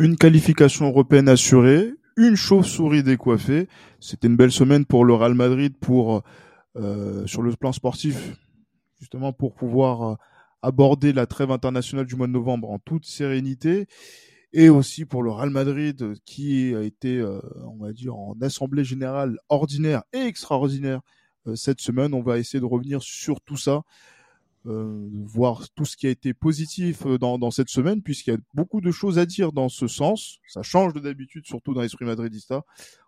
Une qualification européenne assurée, une chauve-souris décoiffée. C'était une belle semaine pour le Real Madrid pour euh, sur le plan sportif, justement pour pouvoir euh, aborder la trêve internationale du mois de novembre en toute sérénité et aussi pour le Real Madrid qui a été, euh, on va dire, en assemblée générale ordinaire et extraordinaire cette semaine. On va essayer de revenir sur tout ça. Euh, voir tout ce qui a été positif euh, dans, dans cette semaine, puisqu'il y a beaucoup de choses à dire dans ce sens. Ça change de d'habitude, surtout dans l'esprit madridista.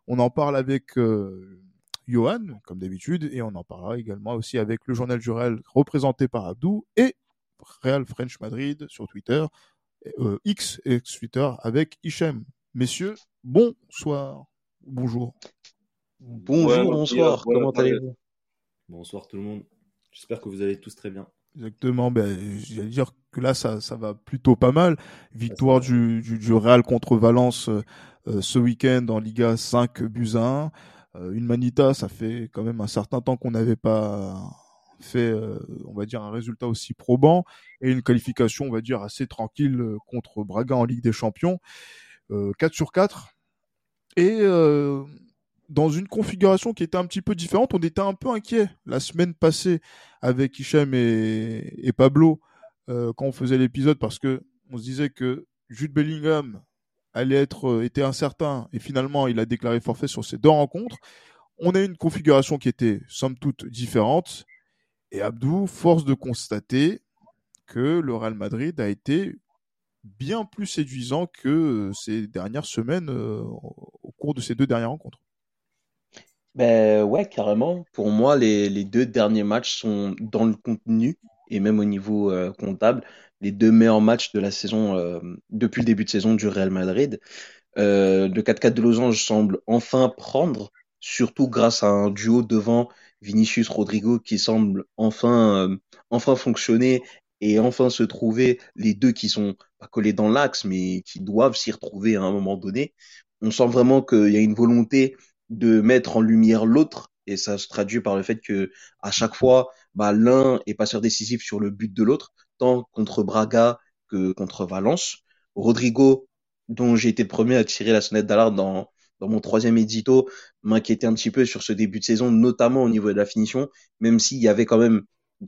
On en parle avec euh, Johan, comme d'habitude, et on en parlera également aussi avec le journal du Real représenté par Abdou et Real French Madrid sur Twitter, euh, X et Twitter avec Hichem. Messieurs, bonsoir. Bonjour. Bonjour, bonsoir, comment allez-vous? Bonsoir tout le monde. J'espère que vous allez tous très bien. Exactement. Ben, j'allais dire que là, ça, ça va plutôt pas mal. Victoire du, du, du, Real contre Valence euh, ce week-end en Liga 5 buts à 1. Euh, une manita, ça fait quand même un certain temps qu'on n'avait pas fait, euh, on va dire, un résultat aussi probant et une qualification, on va dire, assez tranquille euh, contre Braga en Ligue des Champions. 4 sur 4. Et dans une configuration qui était un petit peu différente. On était un peu inquiet la semaine passée avec Hichem et, Pablo euh, quand on faisait l'épisode parce que on se disait que Jude Bellingham allait être euh, était incertain et finalement il a déclaré forfait sur ces deux rencontres. On a une configuration qui était somme toute différente et Abdou force de constater que le Real Madrid a été bien plus séduisant que euh, ces dernières semaines au cours de ces deux dernières rencontres. Ben ouais, carrément. Pour moi, les, les deux derniers matchs sont dans le contenu et même au niveau euh, comptable, les deux meilleurs matchs de la saison euh, depuis le début de saison du Real Madrid. Euh, le 4-4 de Losange semble enfin prendre, surtout grâce à un duo devant Vinicius Rodrigo qui semble enfin euh, enfin fonctionner et enfin se trouver les deux qui sont pas collés dans l'axe mais qui doivent s'y retrouver à un moment donné. On sent vraiment qu'il y a une volonté de mettre en lumière l'autre et ça se traduit par le fait que à chaque fois bah, l'un est passeur décisif sur le but de l'autre tant contre Braga que contre Valence Rodrigo dont j'ai été le premier à tirer la sonnette d'alarme dans dans mon troisième édito m'inquiétait un petit peu sur ce début de saison notamment au niveau de la finition même s'il y avait quand même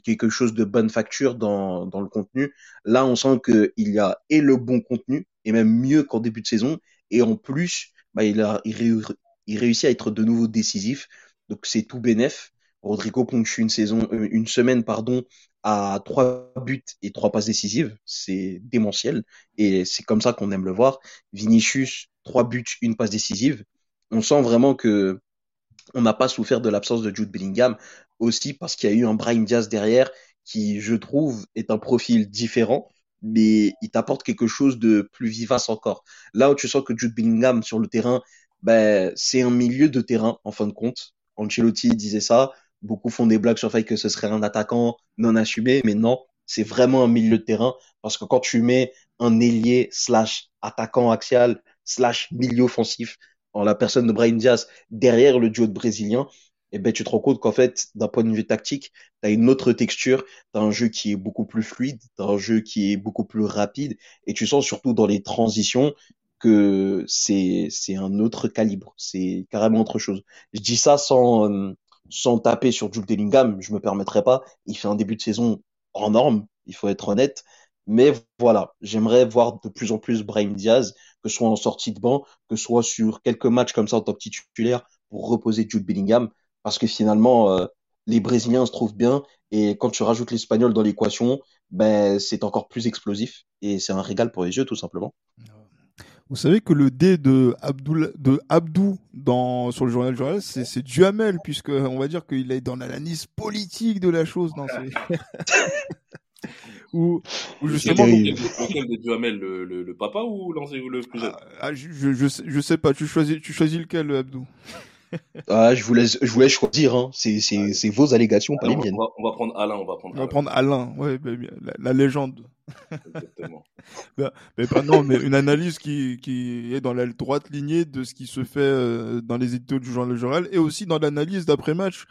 quelque chose de bonne facture dans, dans le contenu. Là, on sent qu'il y a et le bon contenu, et même mieux qu'en début de saison, et en plus, bah, il, a, il, il réussit à être de nouveau décisif. Donc c'est tout bénef. Rodrigo ponctue une saison, euh, une semaine pardon, à trois buts et trois passes décisives. C'est démentiel et c'est comme ça qu'on aime le voir. Vinicius, trois buts, une passe décisive. On sent vraiment que on n'a pas souffert de l'absence de Jude Bellingham aussi parce qu'il y a eu un Brian Diaz derrière qui, je trouve, est un profil différent mais il t'apporte quelque chose de plus vivace encore. Là où tu sens que Jude Bellingham sur le terrain, ben, c'est un milieu de terrain, en fin de compte. Ancelotti disait ça. Beaucoup font des blagues sur le fait que ce serait un attaquant non assumé, mais non, c'est vraiment un milieu de terrain parce que quand tu mets un ailier slash attaquant axial slash milieu offensif en la personne de Brian Diaz derrière le duo de brésilien, eh ben, tu te rends compte qu'en fait, d'un point de vue tactique, tu as une autre texture, tu as un jeu qui est beaucoup plus fluide, tu as un jeu qui est beaucoup plus rapide, et tu sens surtout dans les transitions que c'est c'est un autre calibre, c'est carrément autre chose. Je dis ça sans euh, sans taper sur Jude Bellingham, je me permettrai pas. Il fait un début de saison en norme, il faut être honnête. Mais voilà, j'aimerais voir de plus en plus Brahim Diaz, que ce soit en sortie de banc, que ce soit sur quelques matchs comme ça en tant que titulaire pour reposer Jude Bellingham, parce que finalement euh, les Brésiliens se trouvent bien et quand tu rajoutes l'Espagnol dans l'équation, ben c'est encore plus explosif et c'est un régal pour les yeux tout simplement. Vous savez que le dé de Abdou, de Abdou dans, sur le journal du Real, c'est, c'est Duhamel, puisque on va dire qu'il est dans l'analyse politique de la chose. Dans ces... Ou, ou justement. Lequel, lequel de Duhamel, le, le, le papa ou le plus jeune ah, je, je, je, sais, je sais pas. Tu choisis, tu choisis lequel, Abdou? Ah, je vous laisse, je vous laisse choisir. Hein. C'est, c'est, c'est vos allégations, pas les miennes. On va, on va, prendre Alain. On va prendre. On va prendre Alain. Ouais, bah, la, la, légende. Exactement. bah, mais pas non, mais une analyse qui, qui est dans la droite lignée de ce qui se fait euh, dans les éditos du journal Jorel et aussi dans l'analyse d'après match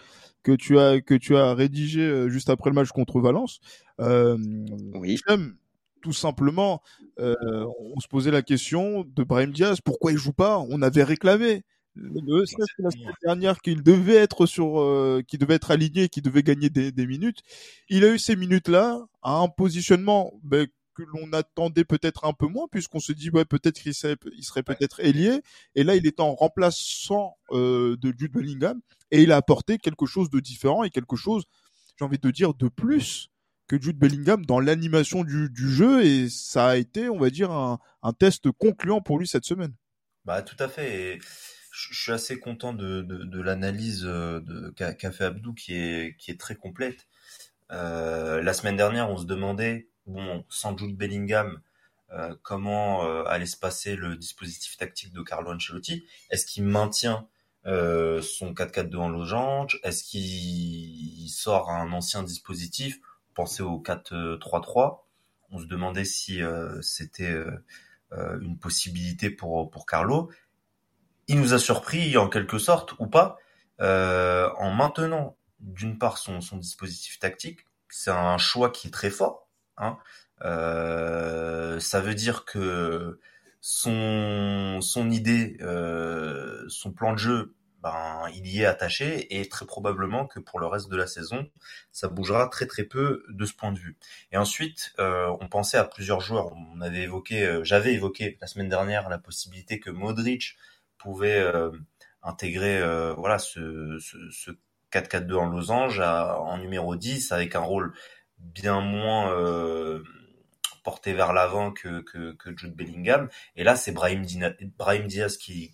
que tu as que tu as rédigé euh, juste après le match contre Valence. Euh, oui. Tout simplement, euh, on se posait la question de Brahim Diaz, pourquoi il joue pas? On avait réclamé le la semaine dernière qu'il devait être sur, euh, qu'il devait être aligné, qu'il devait gagner des, des, minutes. Il a eu ces minutes-là à un positionnement ben, que l'on attendait peut-être un peu moins, puisqu'on se dit ouais peut-être qu'il serait, il serait peut-être ailier. Et là, il est en remplaçant euh, de Jude Bellingham et il a apporté quelque chose de différent et quelque chose, j'ai envie de dire, de plus que Jude Bellingham dans l'animation du, du, jeu et ça a été, on va dire, un, un test concluant pour lui cette semaine. Bah tout à fait. Et je suis assez content de, de, l'analyse euh, qu'a fait Abdou qui est, très complète. Euh, la semaine dernière, on se demandait, bon, sans Jude Bellingham, euh, comment allait se passer le dispositif tactique de Carlo Ancelotti? Est-ce qu'il maintient son 4-4-2 en Est-ce qu'il sort un ancien dispositif? Pensez au 4-3-3. On se demandait si c'était une possibilité pour Carlo. Il nous a surpris en quelque sorte, ou pas, en maintenant d'une part son, dispositif tactique. C'est un choix qui est très fort. Hein. Euh, ça veut dire que son son idée, euh, son plan de jeu, ben il y est attaché et très probablement que pour le reste de la saison, ça bougera très très peu de ce point de vue. Et ensuite, euh, on pensait à plusieurs joueurs. On avait évoqué, euh, j'avais évoqué la semaine dernière la possibilité que Modric pouvait euh, intégrer voilà ce, ce, ce 4-4-2 en losange à, en numéro 10 avec un rôle bien moins euh, porté vers l'avant que, que, Jude Bellingham. Et là, c'est Brahim, Diaz qui,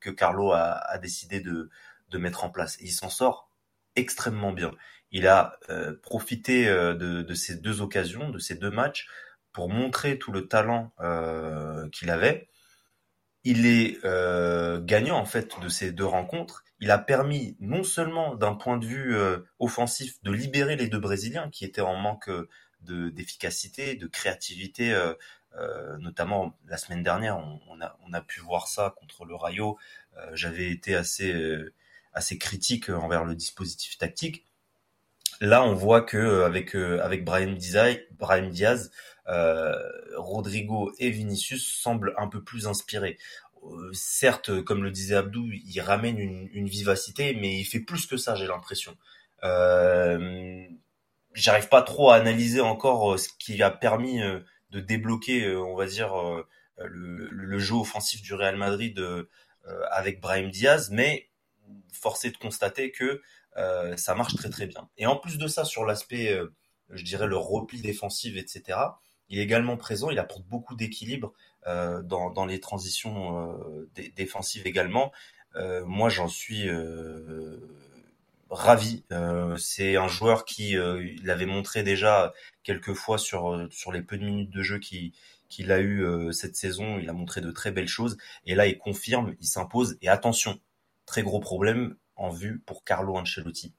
que Carlo a, décidé de, de mettre en place. Et il s'en sort extrêmement bien. Il a euh, profité euh, de, ces deux occasions, de ces deux matchs, pour montrer tout le talent euh, qu'il avait. Il est euh, gagnant en fait de ces deux rencontres. Il a permis non seulement d'un point de vue euh, offensif de libérer les deux Brésiliens qui étaient en manque de d'efficacité, de créativité. Euh, euh, notamment la semaine dernière, on, on, a, on a pu voir ça contre le Rayo. Euh, J'avais été assez assez critique envers le dispositif tactique. Là, on voit que avec avec Brian Diaz, Brian Diaz euh, Rodrigo et Vinicius semblent un peu plus inspirés. Euh, certes, comme le disait Abdou, il ramène une, vivacité, mais il fait plus que ça, j'ai l'impression. Euh, j'arrive pas trop à analyser encore euh, ce qui a permis euh, de débloquer, euh, on va dire, le, le, jeu offensif du Real Madrid avec Brahim Diaz, mais force est de constater que ça marche très très bien. Et en plus de ça, sur l'aspect, je dirais, le repli défensif, etc., il est également présent, il apporte beaucoup d'équilibre euh, dans, dans, les transitions euh, défensives également. Euh, moi, j'en suis ravi. Euh, c'est un joueur qui euh, l'avait montré déjà quelques fois sur sur les peu de minutes de jeu qu'il qu'il a eu euh, cette saison. Il a montré de très belles choses et là il confirme, il s'impose. Et attention, très gros problème en vue pour Carlo Ancelotti.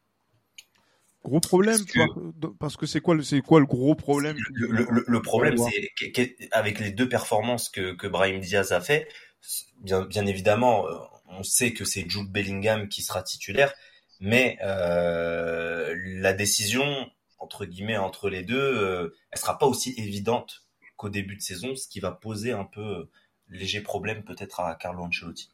Gros problème, parce que c'est quoi, c'est quoi le gros problème Le, le, le problème, c'est avec les deux performances que, que Brahim Diaz a fait, bien, bien évidemment, on sait que c'est Jude Bellingham qui sera titulaire, mais euh, la décision entre guillemets entre les deux, euh, elle sera pas aussi évidente qu'au début de saison, ce qui va poser un peu euh, léger problème peut-être à Carlo Ancelotti.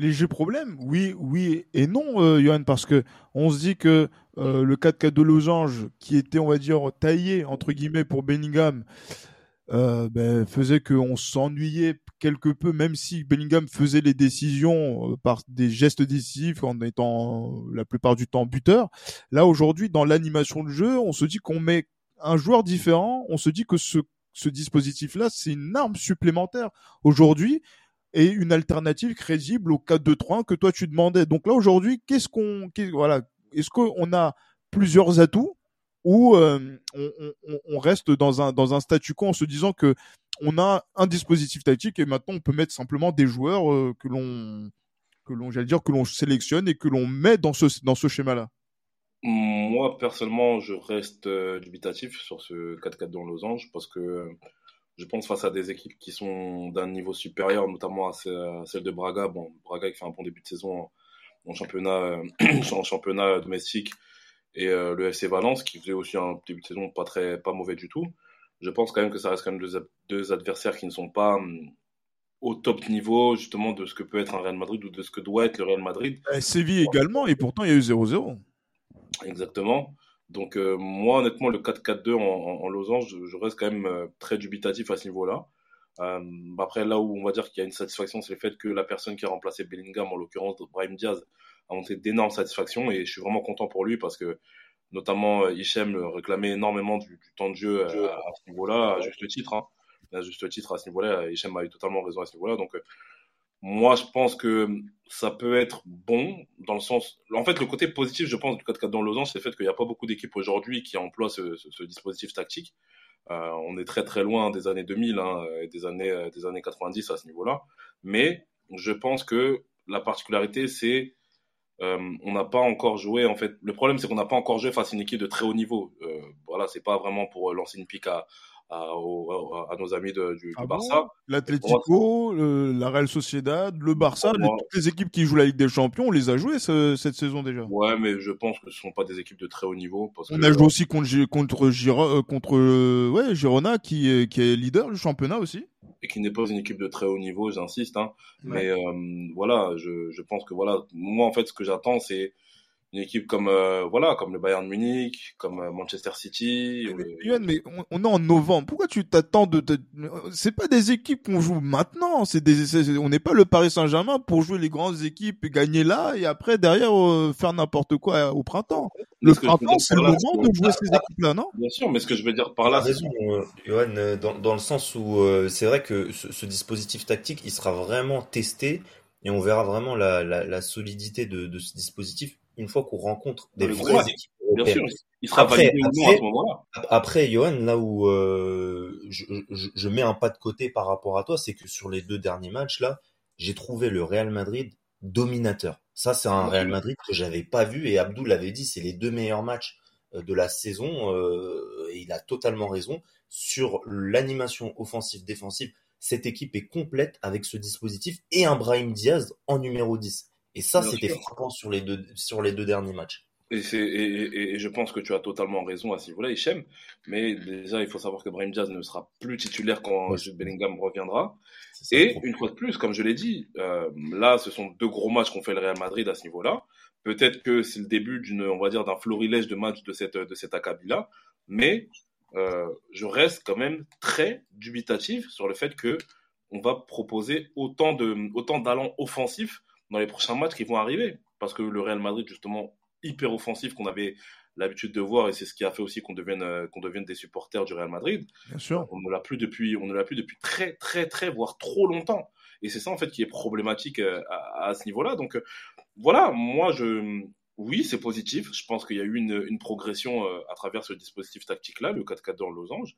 Léger problème, oui, oui et non, euh, Johan, parce que on se dit que euh, le 4-4 de losange, qui était, on va dire, taillé entre guillemets pour Bellingham, euh, ben, faisait qu'on s'ennuyait quelque peu, même si Bellingham faisait les décisions euh, par des gestes décisifs en étant la plupart du temps buteur. Là aujourd'hui, dans l'animation de jeu, on se dit qu'on met un joueur différent, on se dit que ce, ce dispositif-là, c'est une arme supplémentaire aujourd'hui et une alternative crédible au 4-2-3 que toi tu demandais. Donc là aujourd'hui, qu'est-ce qu'on, voilà, est-ce qu'on a plusieurs atouts ou euh, on, reste dans un dans un statu quo en se disant que on a un dispositif tactique et maintenant on peut mettre simplement des joueurs euh, que l'on que l'on j'allais dire que l'on sélectionne et que l'on met dans ce dans ce schéma là. Moi personnellement, je reste euh, dubitatif sur ce 4-4 dans Losange parce que je pense face à des équipes qui sont d'un niveau supérieur, notamment à celle de Braga. Bon, Braga qui fait un bon début de saison en championnat, en championnat domestique et euh, le FC Valence qui faisait aussi un début de saison pas très pas mauvais du tout. Je pense quand même que ça reste quand même deux, deux adversaires qui ne sont pas hum, au top niveau justement de ce que peut être un Real Madrid ou de ce que doit être le Real Madrid. Et Séville également et pourtant il y a eu 0-0. Exactement. Donc euh, moi honnêtement le 4-4-2 en, en, losange, je, reste quand même euh, très dubitatif à ce niveau-là. Euh, après là où on va dire qu'il y a une satisfaction, c'est le fait que la personne qui a remplacé Bellingham, en l'occurrence Brahim Diaz, a montré d'énormes satisfactions et je suis vraiment content pour lui parce que notamment Hichem réclamait énormément du, temps de jeu à, ce niveau-là, à juste titre. Hein. À juste titre à ce niveau-là, Hichem a eu totalement raison à ce niveau-là. Donc moi, je pense que ça peut être bon dans le sens. En fait, le côté positif, je pense, du 4-4 dans Lausanne, c'est le fait qu'il n'y a pas beaucoup d'équipes aujourd'hui qui emploient ce, dispositif tactique. Euh, on est très très loin des années 2000 hein, et des années des années 90 à ce niveau-là. Mais je pense que la particularité, c'est euh, on n'a pas encore joué. En fait, le problème c'est qu'on n'a pas encore joué face à une équipe de très haut niveau. Euh, voilà, c'est pas vraiment pour lancer une pique à, à, à, à nos amis de, du, ah du Barça. Bon? L'Atlético, la Real Sociedad, le Barça, les, toutes les équipes qui jouent la Ligue des Champions, on les a jouées ce, cette saison déjà. Ouais, mais je pense que ce sont pas des équipes de très haut niveau. Parce on que, a joué aussi contre contre Giro, contre ouais Girona qui est, qui est leader du championnat aussi et qui n'est pas une équipe de très haut niveau, j'insiste. Hein. Ouais. Mais euh, voilà, je, je pense que voilà, moi en fait, ce que j'attends, c'est une équipe comme euh, voilà comme le Bayern Munich, comme euh, Manchester City. Mais, mais, Yann, mais on, on, est en novembre. Pourquoi tu t'attends de, de... c'est pas des équipes qu'on joue maintenant. C'est des c'est, on n'est pas le Paris Saint-Germain pour jouer les grandes équipes et gagner là et après derrière euh, faire n'importe quoi au printemps. Le printemps c'est le moment de jouer ces équipes-là, non? Bien sûr, mais ce que je veux dire par là, c'est raison, euh, Johan, dans, dans le sens où euh, c'est vrai que ce, ce dispositif tactique, il sera vraiment testé et on verra vraiment la, la, la solidité de, de ce dispositif une fois qu'on rencontre des vraies équipes Bien sûr, il sera après, validé après, à ce moment-là. Après, Johan, là où euh, je, je, je, mets un pas de côté par rapport à toi, c'est que sur les deux derniers matchs là, j'ai trouvé le Real Madrid dominateur. Ça, c'est un Real Madrid que j'avais pas vu et Abdou l'avait dit, c'est les deux meilleurs matchs euh, de la saison euh, et il a totalement raison sur l'animation offensive défensive. Cette équipe est complète avec ce dispositif et un Brahim Diaz en numéro 10. Et ça, c'était frappant sur les deux sur les deux derniers matchs. Et, et, et, et, je pense que tu as totalement raison à ce niveau-là, Hichem. Mais déjà, il faut savoir que Brahim Diaz ne sera plus titulaire quand ouais. Jude Bellingham reviendra. Ça, et une fois de plus, comme je l'ai dit, euh, là, ce sont deux gros matchs qu'on fait le Real Madrid à ce niveau-là. Peut-être que c'est le début d'une, on va dire, d'un florilège de matchs de cette de cet acabit-là. Mais euh, je reste quand même très dubitatif sur le fait que on va proposer autant de autant d'allants offensifs dans les prochains matchs qui vont arriver. Parce que le Real Madrid, justement, hyper offensif qu'on avait l'habitude de voir et c'est ce qui a fait aussi qu'on devienne euh, qu'on devienne des supporters du Real Madrid. Bien sûr. On ne l'a plus depuis on ne l'a plus depuis très très très voire trop longtemps. Et c'est ça en fait qui est problématique euh, à, à ce niveau-là. Donc euh, voilà, moi je oui, c'est positif. Je pense qu'il y a eu une, une progression à travers ce dispositif tactique-là, le 4-4 dans Losange.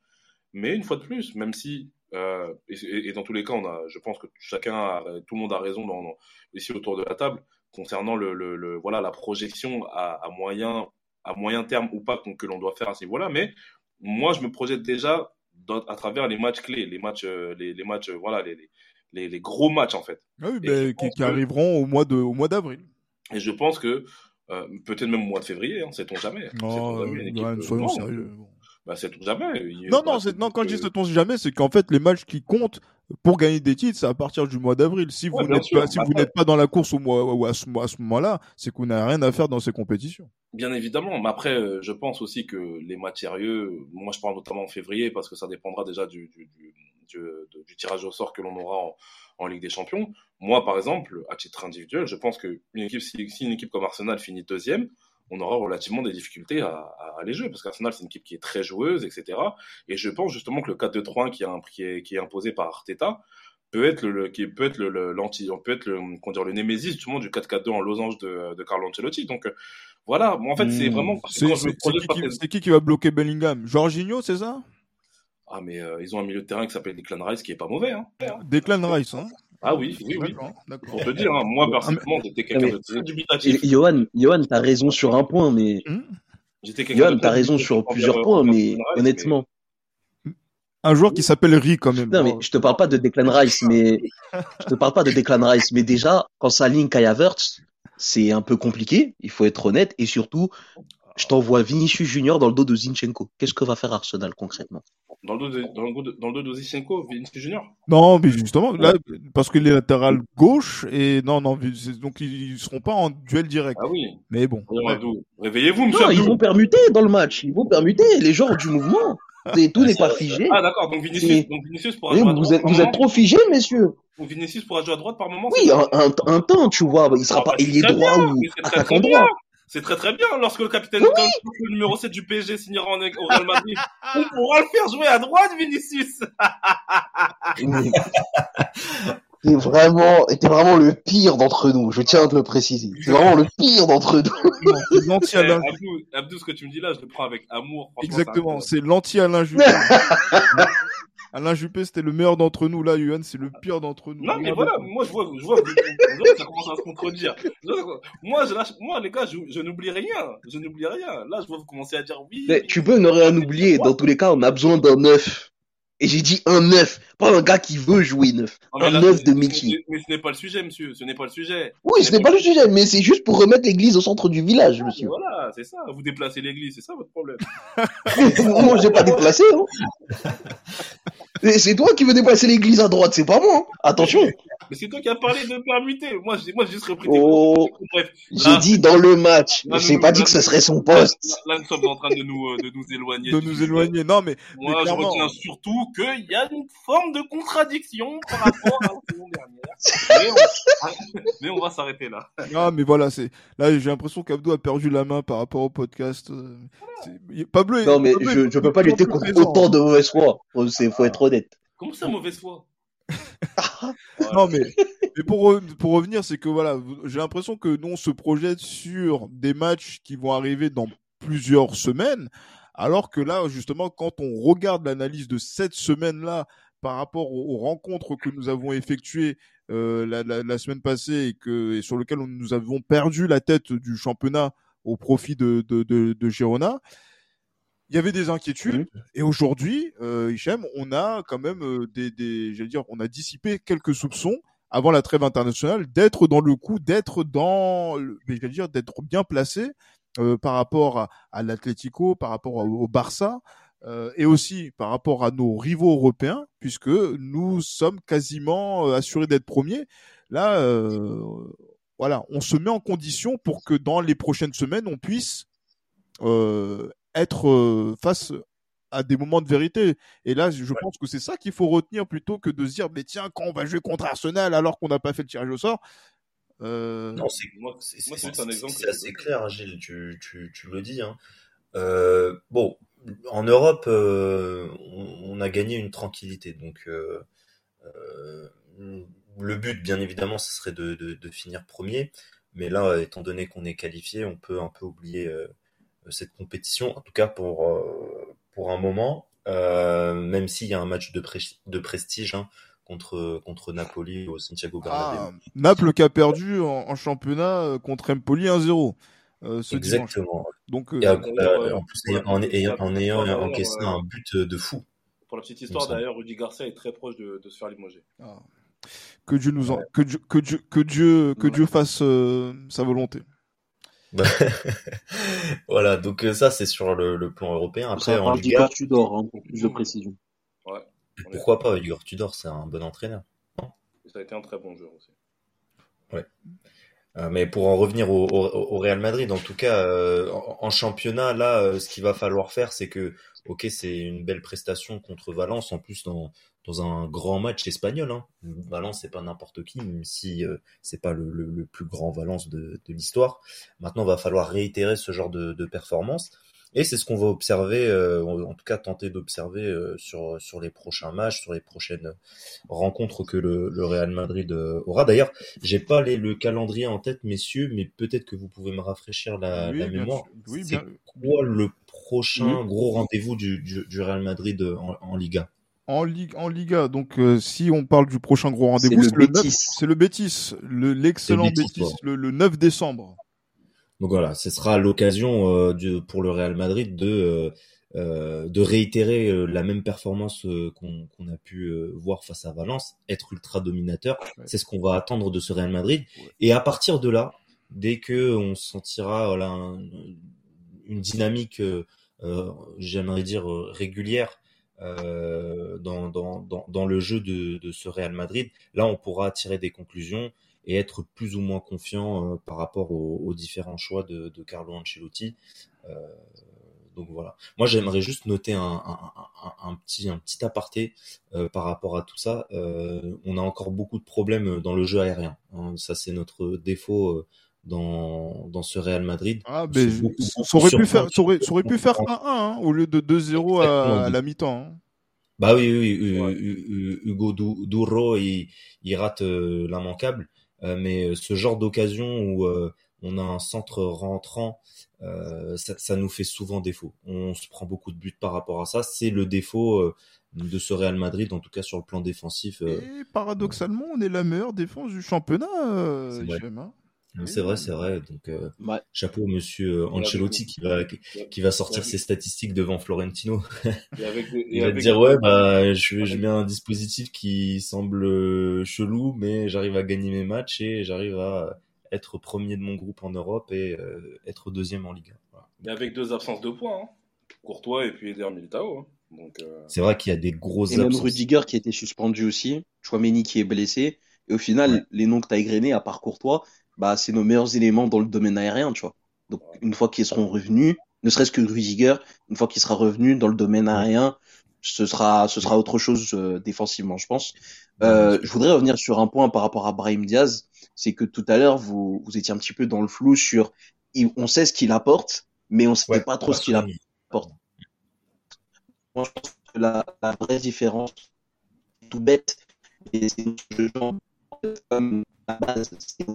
Mais une fois de plus, même si euh, et, et, dans tous les cas, on a, je pense que chacun, a, tout le monde a raison dans, dans, ici autour de la table concernant le, le, le voilà la projection à, à, moyen à moyen terme ou pas que l'on doit faire à ce niveau-là. Mais moi, je me projette déjà dans, à travers les matchs clés, les matchs, les, les matchs, voilà, les, les, les, gros matchs en fait. Ah oui, ben, qui, arriveront au mois de au mois d'avril. Et je pense que euh, peut-être même au mois de février, hein, sait-on jamais. Non, jamais, équipe, ouais, soyons sérieux. Bon bah c'est tout jamais. Non, non, non, quand je dis c'est jamais, c'est qu'en fait, les matchs qui comptent pour gagner des titres, c'est à partir du mois d'avril. Si vous n'êtes pas, si vous n'êtes pas dans la course au mois, ou à ce, à ce moment-là, c'est vous n'avez rien à faire dans ces compétitions. Bien évidemment. Mais après, euh, je pense aussi que les matchs sérieux, moi, je parle notamment en février parce que ça dépendra déjà du, du, du, du, du tirage au sort que l'on aura en, en Ligue des Champions. Moi, par exemple, à titre individuel, je pense que une équipe, si, si une équipe comme Arsenal finit deuxième, on aura relativement des difficultés à, à, à les jouer parce qu'Arsenal c'est une équipe qui est très joueuse, etc. Et je pense justement que le 4-2-3-1 qui, qui, est, qui est imposé par Arteta peut être le, qui peut être le, l'anti, peut être le, dire, le némésis justement du 4-4-2 en losange de, de Carlo Ancelotti. Donc Voilà, moi en fait c'est Hmm. vraiment C'est quand je me c'est- projette c'est pas qui, qui- que- c'est qui qui va bloquer Bellingham? Jorginho, c'est ça? Ah mais euh, ils ont un milieu de terrain qui s'appelle Declan Rice qui est pas mauvais hein. Declan Rice, hein Ah oui, oui, oui. Pour te dire, hein, moi personnellement, j'étais quelqu'un mais- de très dubitatif. Johan, Johan, t'as raison sur un point, mais Hmm Johan, t'as raison sur plusieurs euh, points, mais honnêtement, Un joueur qui s'appelle Ri quand même. non mais je te parle pas de Declan Rice, mais je te parle pas de Declan Rice, mais déjà quand ça ligne Kai Havertz, c'est un peu compliqué, il faut être honnête, et surtout, je t'envoie Vinicius Junior dans le dos de Zinchenko. Qu'est-ce que va faire Arsenal concrètement? Dans le dos de, dans le dos de, dans le dos de Zichenko, Vinicius Junior? Non, mais justement, là, parce qu'il est latéral gauche et non, non, donc ils, ils seront pas en duel direct. Ah oui. Mais bon. Ouais. Abdou. Réveillez-vous, monsieur Non, ils vont permuter dans le match, ils vont permuter, les joueurs ont du mouvement. Tout n'est pas figé. Ah d'accord, donc Vinicius, Et- donc Vinicius pourra jouer à vous droite êtes, vous êtes trop figés, messieurs. Donc Vinicius pourra jouer à droite par moment. Oui, un, ça? un, un temps, tu vois, il sera Ah, pas bah, ailier droit bien, ou attaquant droit. C'est très très bien lorsque le capitaine, quand le numéro 7 du PSG signera en, au Real Madrid. On pourra le faire jouer à droite, Vinicius. T'es vraiment, t'es vraiment le pire d'entre nous. Je tiens à te le préciser. C'est vraiment le pire d'entre nous. C'est l'anti-Alain. Eh, Abdou, Abdou, ce que tu me dis là, je le prends avec amour. Exactement, c'est l'anti-Alain Juppé. Alain Juppé, c'était le meilleur d'entre nous. Là, Yuan, c'est le pire d'entre nous. Non, mais voilà, moi, je vois, je vois, je vois que ça commence à se contredire. Moi, je lâche, moi, les gars, je, je n'oublie rien. Je n'oublie rien. Là, je vois vous commencer à dire oui. Mais tu peux ne rien oublier. Dans tous les cas, on a besoin d'un neuf. Et j'ai dit un neuf. Pas un gars qui veut jouer neuf. Un là, neuf de Mickey. Mais ce n'est pas le sujet, monsieur. Ce n'est pas le sujet. Oui, ce n'est pas le sujet, mais c'est juste pour remettre l'église au centre du village, monsieur. Voilà, c'est ça. Vous déplacez l'église, c'est ça votre problème. Moi, je l'ai pas déplacé, hein. C'est toi qui veux déplacer l'église à droite, c'est pas moi. Attention. Mais c'est toi qui as parlé de permuter. Moi, j'ai, moi, j'ai juste repris tes Oh. mots. Bref. J'ai dit dans le match. Là, J'ai nous- pas dit que ce serait son poste. là, nous sommes en train de nous, euh, de nous éloigner. de nous éloigner. Non, mais Moi, Mais je retiens surtout qu'il y a une forme de contradiction par rapport à la saison dernière. Mais on, mais on va s'arrêter là. Non, mais voilà, c'est là j'ai l'impression qu'Abdou a perdu la main par rapport au podcast. euh, c'est- Pablo est- Non, mais Pablo est je, je peux pas lutter contre autant de mauvaise foi. C'est- faut être honnête. Comment ça, mauvaise foi? Non, mais, mais pour, pour revenir, c'est que voilà, j'ai l'impression que nous on se projette sur des matchs qui vont arriver dans plusieurs semaines, alors que là, justement, quand on regarde l'analyse de cette semaine-là par rapport aux, rencontres que nous avons effectuées euh, la, la, semaine passée et, que, sur lesquelles on- nous avons perdu la tête du championnat au profit de, de, de Girona, il y avait des inquiétudes. Et aujourd'hui, euh, Hichem, on a quand même euh, des, des j'allais dire, on a dissipé quelques soupçons avant la trêve internationale d'être dans le coup, d'être dans, j'allais dire, d'être bien placé euh, par rapport à, à l'Atlético, par rapport au, au Barça. euh, et aussi par rapport à nos rivaux européens, puisque nous sommes quasiment euh, assurés d'être premiers. Là, euh, voilà, on se met en condition pour que dans les prochaines semaines, on puisse euh, être euh, face à des moments de vérité. Et là, je pense que c'est ça qu'il faut retenir plutôt que de se dire, mais tiens, quand on va jouer contre Arsenal alors qu'on n'a pas fait le tirage au sort. Euh... Non, c'est Moi, c'est- moi, c'est- c'est un exemple. c'est assez clair, Gilles, tu, tu, tu le dis. Hein. Euh, bon, en Europe, euh, on, on a gagné une tranquillité. Donc, euh, euh, le but, bien évidemment, ce serait de, de, de finir premier. Mais là, étant donné qu'on est qualifié, on peut un peu oublier euh, cette compétition, en tout cas pour, euh, pour un moment, euh, même s'il y a un match de, pré- de prestige hein, contre, contre Napoli au Santiago Bernabéu. Ah, Naples qui a perdu en, en championnat euh, contre Empoli 1-0 euh, ce dimanche. Exactement. Donc, euh, Et, euh, euh, euh, en plus, ayant- en, ayant, en ayant encaissé euh, un but de fou. Pour la petite histoire, d'ailleurs, Rudy Garcia est très proche de, de se faire limoger. ah, que Dieu nous en, que Dieu, que Dieu, que Dieu, que Ouais. Dieu fasse euh, sa volonté. Voilà, donc euh, ça c'est sur le, le plan européen. Après, en Liga, d'Igor Tudor, hein, pour plus de précision. Ouais. pourquoi pas Igor Tudor, c'est un bon entraîneur. Et ça a été un très bon joueur aussi. Euh, mais pour en revenir au, au, au Real Madrid, en tout cas, euh, en, en championnat, là, euh, ce qu'il va falloir faire, c'est que, ok, c'est une belle prestation contre Valence, en plus dans, dans un grand match espagnol. Hein. Valence, c'est pas n'importe qui, même si euh, c'est pas le, le, le plus grand Valence de, de l'histoire. Maintenant, va falloir réitérer ce genre de, de performance. Et c'est ce qu'on va observer, euh, en tout cas tenter d'observer euh, sur sur les prochains matchs, sur les prochaines rencontres que le, le Real Madrid euh, aura. D'ailleurs, j'ai pas les, le calendrier en tête, messieurs, mais peut-être que vous pouvez me rafraîchir la, Oui, la mémoire. Oui, c'est bien- quoi le prochain Oui. gros rendez-vous du, du, du Real Madrid en, en Liga? En Ligue, en Liga, donc euh, si on parle du prochain gros rendez-vous, c'est le, 9 Betis. c'est le Betis, le l'excellent Le voilà. le, le 9 décembre. Donc voilà, ce sera l'occasion euh, pour le Real Madrid de euh, de réitérer la même performance qu'on a pu voir face à Valence, être ultra dominateur. Ouais. C'est ce qu'on va attendre de ce Real Madrid. Ouais. Et à partir de là, dès que on sentira voilà, un- une dynamique, j'aimerais dire régulière euh, dans, dans, dans, le jeu de, de ce Real Madrid, là on pourra tirer des conclusions et être plus ou moins confiant euh, par rapport aux, aux différents choix de, de Carlo Ancelotti. Euh, donc voilà. Moi, j'aimerais juste noter un, un, un, un petit un petit aparté euh, par rapport à tout ça. Euh, on a encore beaucoup de problèmes dans le jeu aérien. hein. Ça, c'est notre défaut euh, dans dans ce Real Madrid. Ah, C'est ben, ça aurait pu faire, aurait, ça aurait pu faire 1-1 hein, au lieu de 2-0 à, à la mi-temps. hein. Bah oui, oui, oui, Ouais. Hugo Duro, il, il rate euh, l'immanquable. Euh, mais euh, ce genre d'occasion où euh, on a un centre rentrant, euh, ça, ça nous fait souvent défaut. On se prend beaucoup de buts par rapport à ça. C'est le défaut euh, de ce Real Madrid, en tout cas sur le plan défensif. Et paradoxalement, on est la meilleure défense du championnat, euh, C'est vrai. C'est vrai, c'est vrai. Donc euh, Ouais. chapeau monsieur euh, Ancelotti qui va qui, qui va sortir ses statistiques devant Florentino. Et avec, et Il va te dire ouais bah je, je mets un dispositif qui semble euh, chelou mais j'arrive à gagner mes matchs et j'arrive à être premier de mon groupe en Europe et euh, être deuxième en Ligue 1. Voilà. et avec deux absences de points. Hein. Courtois et puis Eder Militao. Hein. Donc, euh, C'est vrai qu'il y a des grosses Et même absences. Rudiger qui a été suspendu aussi. Chouameni qui est blessé. Et au final, Ouais. les noms que tu as égrenés, à part Courtois, bah, c'est nos meilleurs éléments dans le domaine aérien, tu vois. Donc, une fois qu'ils seront revenus, ne serait-ce que Rudiger, une fois qu'il sera revenu dans le domaine aérien, ce sera, ce sera autre chose euh, défensivement, je pense. Euh, je voudrais revenir sur un point par rapport à Brahim Diaz. C'est que tout à l'heure, vous, vous étiez un petit peu dans le flou sur, on sait ce qu'il apporte, mais on sait Ouais, pas trop ce qu'il apporte. Moi, je pense que la, la vraie différence, tout bête, et c'est comme la base, c'est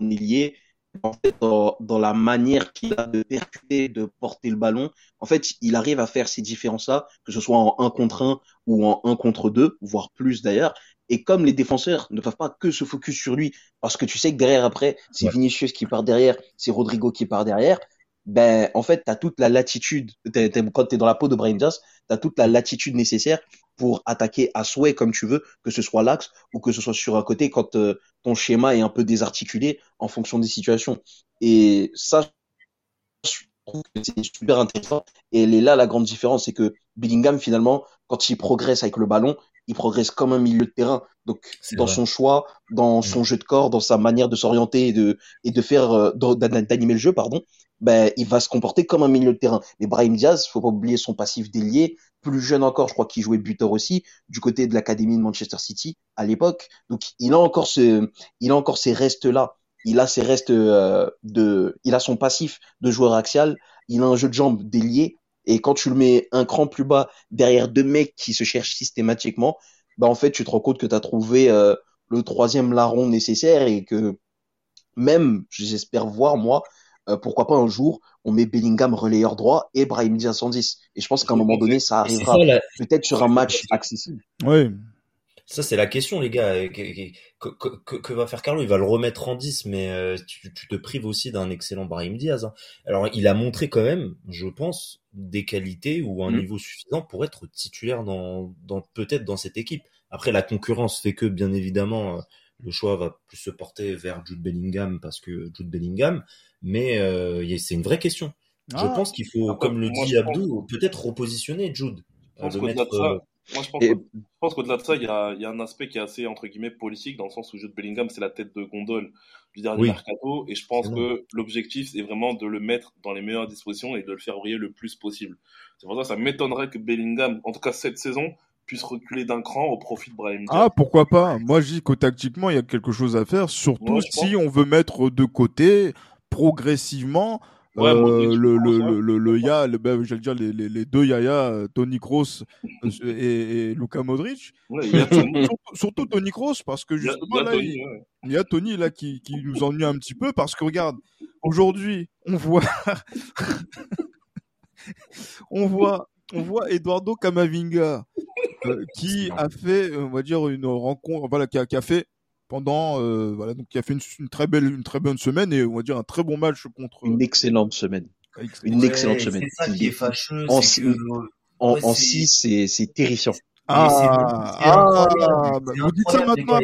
en fait, dans, dans la manière qu'il a de percuter, de porter le ballon, en fait, il arrive à faire ces différences-là, que ce soit en 1 contre 1 ou en 1 contre 2, voire plus d'ailleurs. Et comme les défenseurs ne peuvent pas que se focus sur lui, parce que tu sais que derrière, après, c'est Ouais. Vinicius qui part derrière, c'est Rodrigo qui part derrière, ben, en fait, tu as toute la latitude, quand tu es dans la peau de Brian Diaz, tu as toute la latitude nécessaire pour attaquer à souhait comme tu veux, que ce soit l'axe ou que ce soit sur un côté quand euh, ton schéma est un peu désarticulé en fonction des situations. Et ça, je trouve que c'est super intéressant. Et là la grande différence, c'est que Bellingham, finalement, quand il progresse avec le ballon, il progresse comme un milieu de terrain. Donc, dans vrai. son choix, dans son jeu de corps, dans sa manière de s'orienter et de, et de faire, euh, d'an- d'animer le jeu, pardon, ben, il va se comporter comme un milieu de terrain. Mais Brahim Diaz, faut pas oublier son passif d'ailier, plus jeune encore, je crois qu'il jouait buteur aussi, du côté de l'académie de Manchester City à l'époque. Donc, il a encore ce, il a encore ces restes-là. Il a ses restes euh, de, il a son passif de joueur axial. Il a un jeu de jambes d'ailier. Et quand tu le mets un cran plus bas derrière deux mecs qui se cherchent systématiquement, bah en fait, tu te rends compte que tu as trouvé euh, le troisième larron nécessaire et que même, j'espère voir moi, euh, pourquoi pas un jour, on met Bellingham relayeur droit et Brahim Diaz 110. Et je pense qu'à un moment donné, ça arrivera peut-être sur un match accessible. Ouais. Ça, c'est la question, les gars. Que, que, que, que va faire Carlo? Il va le remettre en 10, mais euh, tu, tu te prives aussi d'un excellent Brahim Diaz. hein. Alors, il a montré quand même, je pense, des qualités ou un Mhm. niveau suffisant pour être titulaire dans, dans peut-être dans cette équipe. Après, la concurrence fait que, bien évidemment, euh, le choix va plus se porter vers Jude Bellingham parce que Jude Bellingham, mais euh, c'est une vraie question. Je Ah. pense qu'il faut, Après, comme le dit pense- Abdou, peut-être repositionner Jude. Je pense de qu'au-delà mettre, de ça, moi je pense, Et- que- je pense qu'au-delà de ça, il y a, il y a un aspect qui est assez entre guillemets politique dans le sens où Jude Bellingham c'est la tête de gondole du dernier Oui. mercato et je pense que l'objectif c'est vraiment de le mettre dans les meilleures dispositions et de le faire briller le plus possible. C'est pour ça que ça m'étonnerait que Bellingham, en tout cas cette saison, puisse reculer d'un cran au profit de Brahim. Ah, pourquoi pas? Moi, je dis que tactiquement, il y a quelque chose à faire, surtout si on veut mettre de côté progressivement Ouais, Euh, le, le, ouais. le, le, le Ya, le, ben, j'allais dire les, les, les deux Yaya, Tony Kroos euh, et, et Luka Modric. Ouais, il y a Tony, Surtout, surtout Tony Kroos, parce que il y a- justement il y a là, Tony, il, ouais. il y a Tony là qui, qui nous ennuie un petit peu parce que regarde, aujourd'hui, on voit, on voit, on voit Eduardo Camavinga euh, qui a fait, on va dire une rencontre, voilà, qui a, qui a fait pendant, euh, voilà, donc qui a fait une, une très belle, une très bonne semaine et on va dire un très bon match contre. Une excellente semaine. avec- Une Ouais, excellente semaine. C'est ça qui est fâcheux. En c'est six- que- En, Ouais, en c'est- 6, c'est c'est terrifiant. Ah, ah, bah, c'est vous dites ça maintenant,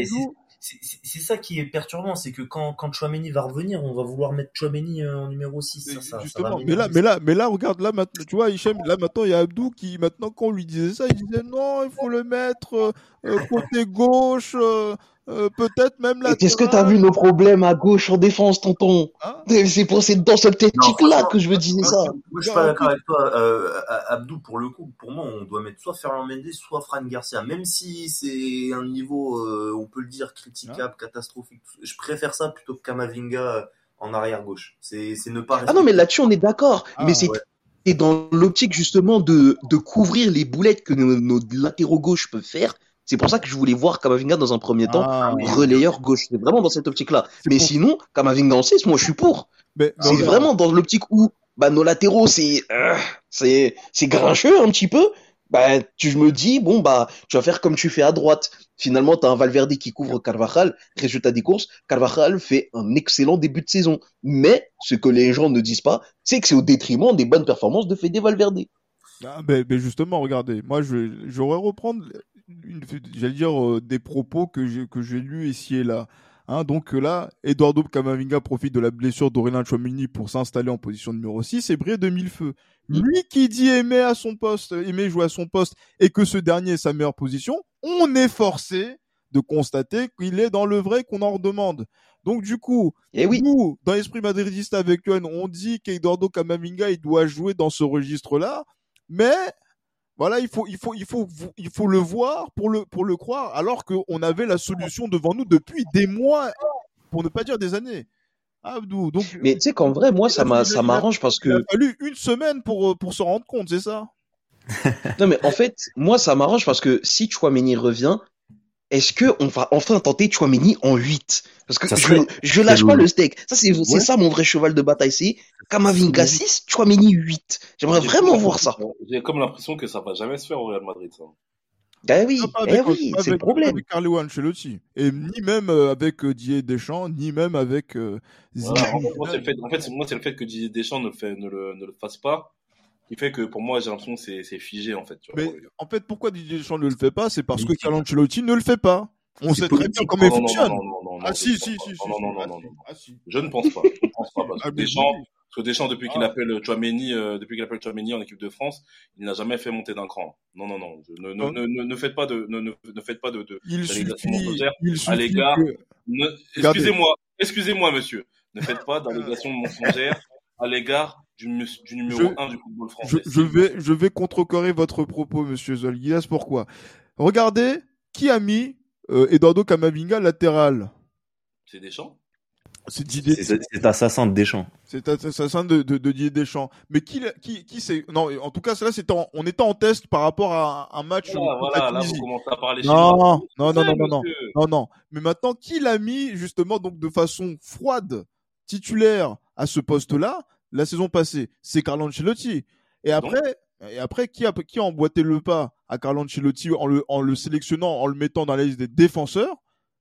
C'est qui est perturbant, c'est que quand, quand Chouameni va revenir, on va vouloir mettre Chouameni euh, en numéro 6. Ça, ça, ça va Justement, mais là, mais là, mais là, regarde, là maintenant, tu vois, Hichem, là maintenant, il y a Abdou qui, maintenant, quand on lui disait ça, il disait non, il faut le mettre euh, euh, côté gauche, euh, euh, peut-être même là. Et Qu'est-ce que t'as vu nos problèmes à gauche en défense, tonton Hein C'est pour c'est dans cette optique-là que je veux dire ça. Moi, je suis pas d'accord avec toi, euh, Abdou. Pour le coup, pour moi, on doit mettre soit Ferland Mendes, soit Fran Garcia. Même si c'est un niveau, euh, on peut le dire, critiquable, catastrophique. Je préfère ça plutôt que Kamavinga en arrière gauche. C'est c'est ne pas. Ah non, mais là-dessus, on est d'accord. Ah, mais c'est ouais. dans l'optique justement de, de couvrir les boulettes que nos, nos latéraux gauches peuvent faire. C'est pour ça que je voulais voir Kamavinga dans un premier temps, Ah, relayeur gauche. C'est vraiment dans cette optique-là. Mais pour- sinon, Kamavinga en 6, moi je suis pour. mais, C'est vraiment dans l'optique où bah, nos latéraux, c'est euh, c'est c'est grincheux un petit peu. Bah, tu, je me dis, bon, bah, tu vas faire comme tu fais à droite. Finalement, tu as un Valverde qui couvre Carvajal. Résultat des courses, Carvajal fait un excellent début de saison. Mais ce que les gens ne disent pas, c'est que c'est au détriment des bonnes performances de Fede Valverde. Ah, mais, mais justement, regardez, moi, je, j'aurais reprendre, j'allais dire, euh, des propos que j'ai, que j'ai lus ici et là. Hein, donc euh, là, Eduardo Camavinga profite de la blessure d'Aurélien Chouamini pour s'installer en position numéro 6 et briller de mille feux. Lui qui dit aimer à son poste, aimer jouer à son poste et que ce dernier est sa meilleure position, on est forcé de constater qu'il est dans le vrai qu'on en redemande. Donc du coup, Et oui, nous, dans l'esprit madridiste avec Yohan, on dit qu'Eduardo Camavinga, il doit jouer dans ce registre-là, mais voilà, il faut, il faut, il faut, il faut le voir pour le, pour le croire, alors qu'on avait la solution devant nous depuis des mois, pour ne pas dire des années. Abdou, donc mais tu sais qu'en vrai, moi, ça m'a- ça m'arrange parce il a que fallu une semaine pour, euh, pour se rendre compte, c'est ça? Non, mais en fait, moi, ça m'arrange parce que si Chouameni revient, est-ce que on va enfin tenter Chouameni en 8 Parce que Ça je, je lâche pas le steak. Ça, c'est Ouais. ça mon vrai cheval de bataille. C'est Kamavinga 6, Chouameni 8. J'aimerais vraiment voir ça. J'ai comme l'impression que ça va jamais se faire au Real Madrid, ça. Ah oui, Pas eh avec, oui, c'est le problème. avec Carlo Ancelotti. Et ni même euh, avec euh, Didier Deschamps, ni même avec euh, Voilà, en Zidane. fait, moi, c'est le fait, en fait, c'est- moi, c'est le fait que Didier Deschamps ne le, fait, ne, le, ne le fasse pas qui fait que pour moi, j'ai l'impression que c'est figé, en fait. Tu vois. Mais en fait, pourquoi Didier Deschamps ne le fait pas? C'est parce que Carlo Ancelotti ne le fait pas. On sait très bien comment il Non, fonctionne. non, non, Ah si, si, si. Non, non, Ah, non, non. Ah, si. Je ne pense pas. Je ne pense pas parce Ah, que Deschamps, oui. parce que Deschamps, depuis qu'il appelle Chouameni, euh, depuis qu'il appelle Chouameni en équipe de France, il n'a jamais fait monter d'un cran. Non, non, non. Ne, faites pas de, ne, faites pas de, Il suffit, il à suffit. Excusez-moi, excusez-moi, monsieur. Ne faites pas d'allégation mensongère à l'égard du, numéro Je- 1 du football français. je vais, je vais contrecarrer votre propos, monsieur Zolguidas. Pourquoi? Regardez qui a mis euh, Eduardo Camavinga latéral. C'est Deschamps C'est Didier, assassin de Deschamps. c'est assassin de, de, de Didier Deschamps. Mais qui, l'a- qui, qui c'est Non, en tout cas, cela, c'était en- on était en test par rapport à un match Voilà, la voilà, là, vous commencez à parler Non, non, non, non, non, non. monsieur. Non, non. Mais maintenant, qui l'a mis justement donc de façon froide, titulaire à ce poste-là la saison passée C'est Carlo Ancelotti. Et après, et après qui, a, qui a emboîté le pas à Carlo Ancelotti en le, en le sélectionnant, en le mettant dans la liste des défenseurs?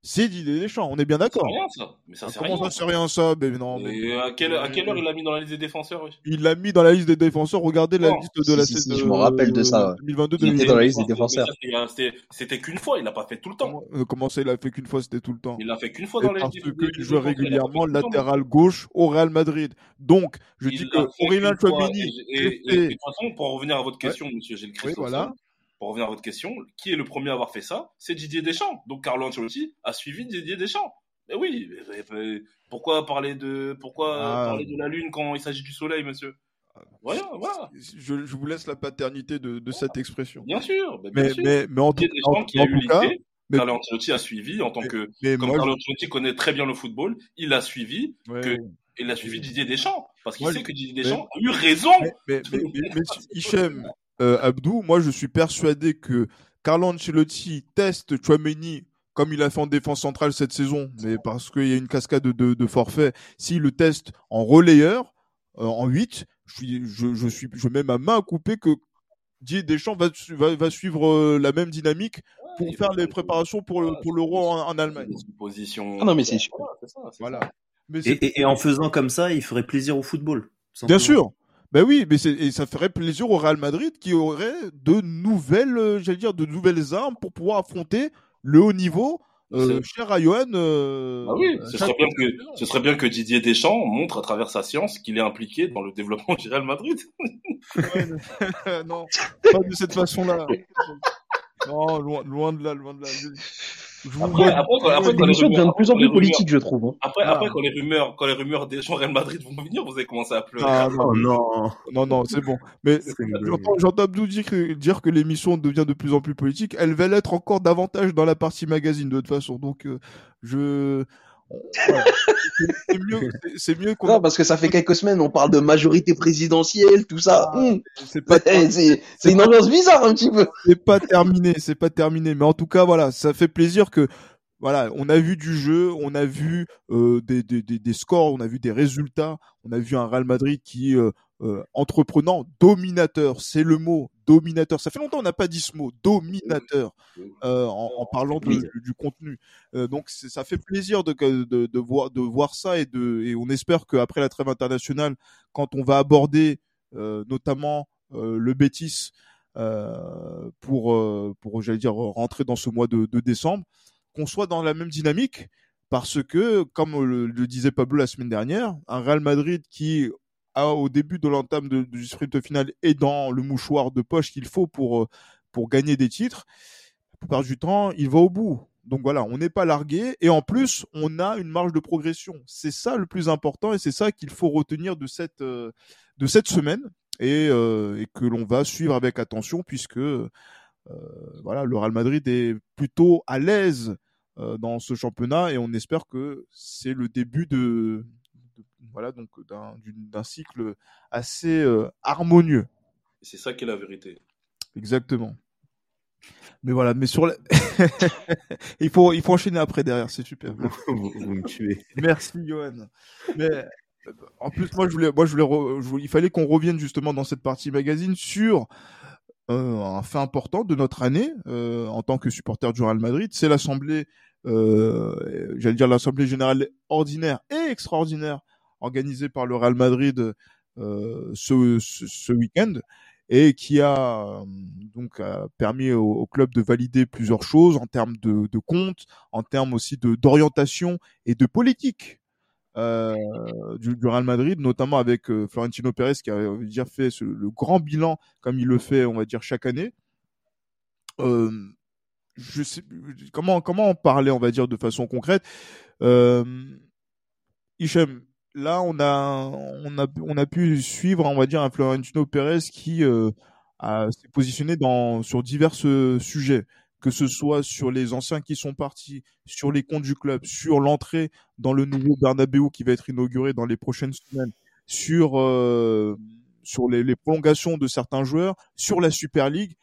C'est Didier Deschamps. On est bien d'accord. sert rien, ça. Mais ça Ah, sert Comment rien. ça c'est rien ça? Mais non, mais Et à quelle, à quelle heure il l'a mis dans la liste des défenseurs oui? Il l'a mis dans la liste des défenseurs. Regardez la liste de Si, la si, si, saison je me rappelle de ça. 2022 Il était dans la liste des défenseurs. Ça, c'était- qu'une fois, il l'a pas fait tout le temps. Comment, euh, comment ça, il a fait qu'une fois, c'était tout le temps? Il l'a fait qu'une fois Et dans les parce des- des- qu'il jouait l'a régulièrement latéral gauche au Real Madrid. Donc, je Il dis l'a que Aurélien Chouamini, et- et- et- fait- et de toute façon, pour revenir à votre question, monsieur Gilles Oui, Christophe, voilà. Pour revenir à votre question, qui est le premier à avoir fait ça C'est Didier Deschamps. Donc Carlo Ancelotti a suivi Didier Deschamps. Mais oui, mais- mais pourquoi parler de pourquoi Ah. parler de la lune quand il s'agit du soleil, monsieur Voilà, voilà. je, je vous laisse la paternité de, de cette expression. Bien sûr, mais bien Mais, sûr. mais, mais en tout, Didier Deschamps en- qui a eu cas, mais- Carlo Ancelotti a suivi en tant que mais comme moi, Carlo Ancelotti connaît très bien le football, il a suivi je- ouais, que il a suivi Didier Deschamps. parce qu'il sait que Didier Deschamps a eu raison. Mais, mais Hichem, euh, Abdou, moi je suis persuadé que Carlo Ancelotti teste Chouameni comme il a fait en défense centrale cette saison, mais parce qu'il y a une cascade de, de, de forfaits. S'il le teste en relayeur, euh, en 8, je, suis, je, je, suis, je mets ma main à couper que Didier Deschamps va, va, va suivre euh, la même dynamique pour faire les préparations pour le- pour l'euro en, en Allemagne. Position. Ah non, mais c'est. Voilà, c'est ça, c'est Voilà. ça. Mais c'est- Et, et, et en faisant comme ça, il ferait plaisir au football. Bien sûr. Ben oui, mais c'est, et ça ferait plaisir au Real Madrid qui aurait de nouvelles, euh, j'allais dire, de nouvelles armes pour pouvoir affronter le haut niveau, euh, cher à Johan. euh, Ah oui, ce serait, bien que, ce serait bien que Didier Deschamps montre à travers sa science qu'il est impliqué dans le développement du Real Madrid. Ouais, non, pas de cette façon-là. Non, loin, loin de là, loin de là. Je, je vous Après, après, quand, après, Cette quand les émission devient de rumeurs, plus en plus rumeurs- politique, je trouve. hein. après, Ah. après, quand les rumeurs, quand les rumeurs Deschamps Real Madrid vont venir, vous allez commencer à pleurer. Ah, non, Oh non. non, non, c'est bon. Mais j'entends Abdou dire que, dire que l'émission devient de plus en plus politique. Elle va l'être encore davantage dans la partie magazine de toute façon. Donc, euh, je. Voilà. C'est- mieux, c'est- mieux qu'on. Non, parce que ça fait quelques semaines, on parle de majorité présidentielle, tout ça. Ah. C'est pas, Ouais, C'est c'est une ambiance bizarre un petit peu. c'est pas terminé, c'est pas terminé. Mais en tout cas, voilà, ça fait plaisir que. Voilà, on a vu du jeu, on a vu euh, des, des, des, scores, on a vu des résultats, on a vu un Real Madrid qui euh, euh, entreprenant, dominateur, c'est le mot, dominateur. Ça fait longtemps qu'on n'a pas dit ce mot, dominateur, euh, en, en parlant de- du, du contenu. Euh, donc ça fait plaisir de, de, de voir de voir ça et de et on espère qu'après la trêve internationale, quand on va aborder euh, notamment euh, le Bétis euh, pour pour j'allais dire rentrer dans ce mois de, de décembre, qu'on soit dans la même dynamique. Parce que, comme le, disait Pablo la semaine dernière, un Real Madrid qui a, au début de l'entame du sprint final est dans le mouchoir de poche qu'il faut pour, euh, pour gagner des titres, la plupart du temps, il va au bout. Donc voilà, on n'est pas largué et en plus, on a une marge de progression. C'est ça le plus important et c'est ça qu'il faut retenir de cette, euh, de cette semaine et, euh, et que l'on va suivre avec attention puisque voilà, le Real Madrid est plutôt à l'aise euh, dans ce championnat et on espère que c'est le début de, de- voilà donc d'un cycle assez euh, harmonieux. Et C'est ça qui est la vérité. Exactement. Mais voilà, mais sur la... il faut il faut enchaîner après derrière, c'est super. vous, vous me tuez. Merci Johan. Mais euh, en plus moi je voulais moi je voulais, re- je voulais- il fallait qu'on revienne justement dans cette partie magazine sur euh, un fait important de notre année euh, en tant que supporter du Real Madrid, c'est l'assemblée euh, j'allais dire l'assemblée générale ordinaire et extraordinaire organisée par le Real Madrid euh, ce, week-end et qui a euh, donc permis au, club de valider plusieurs choses en termes de, de comptes, en termes aussi de d'orientation et de politique. euh, du, du Real Madrid, notamment avec euh, Florentino Pérez qui a dire, fait le grand bilan comme il le fait, on va dire chaque année. Euh, je sais comment comment en parler, on va dire de façon concrète? Euh, Hichem, là on a on a on a pu suivre, on va dire un Florentino Pérez qui euh, s'est positionné dans sur divers euh, sujets que ce soit sur les anciens qui sont partis, sur les comptes du club, sur l'entrée dans le nouveau Bernabeu qui va être inauguré dans les prochaines semaines, sur euh, sur les, prolongations de certains joueurs, sur la Super League.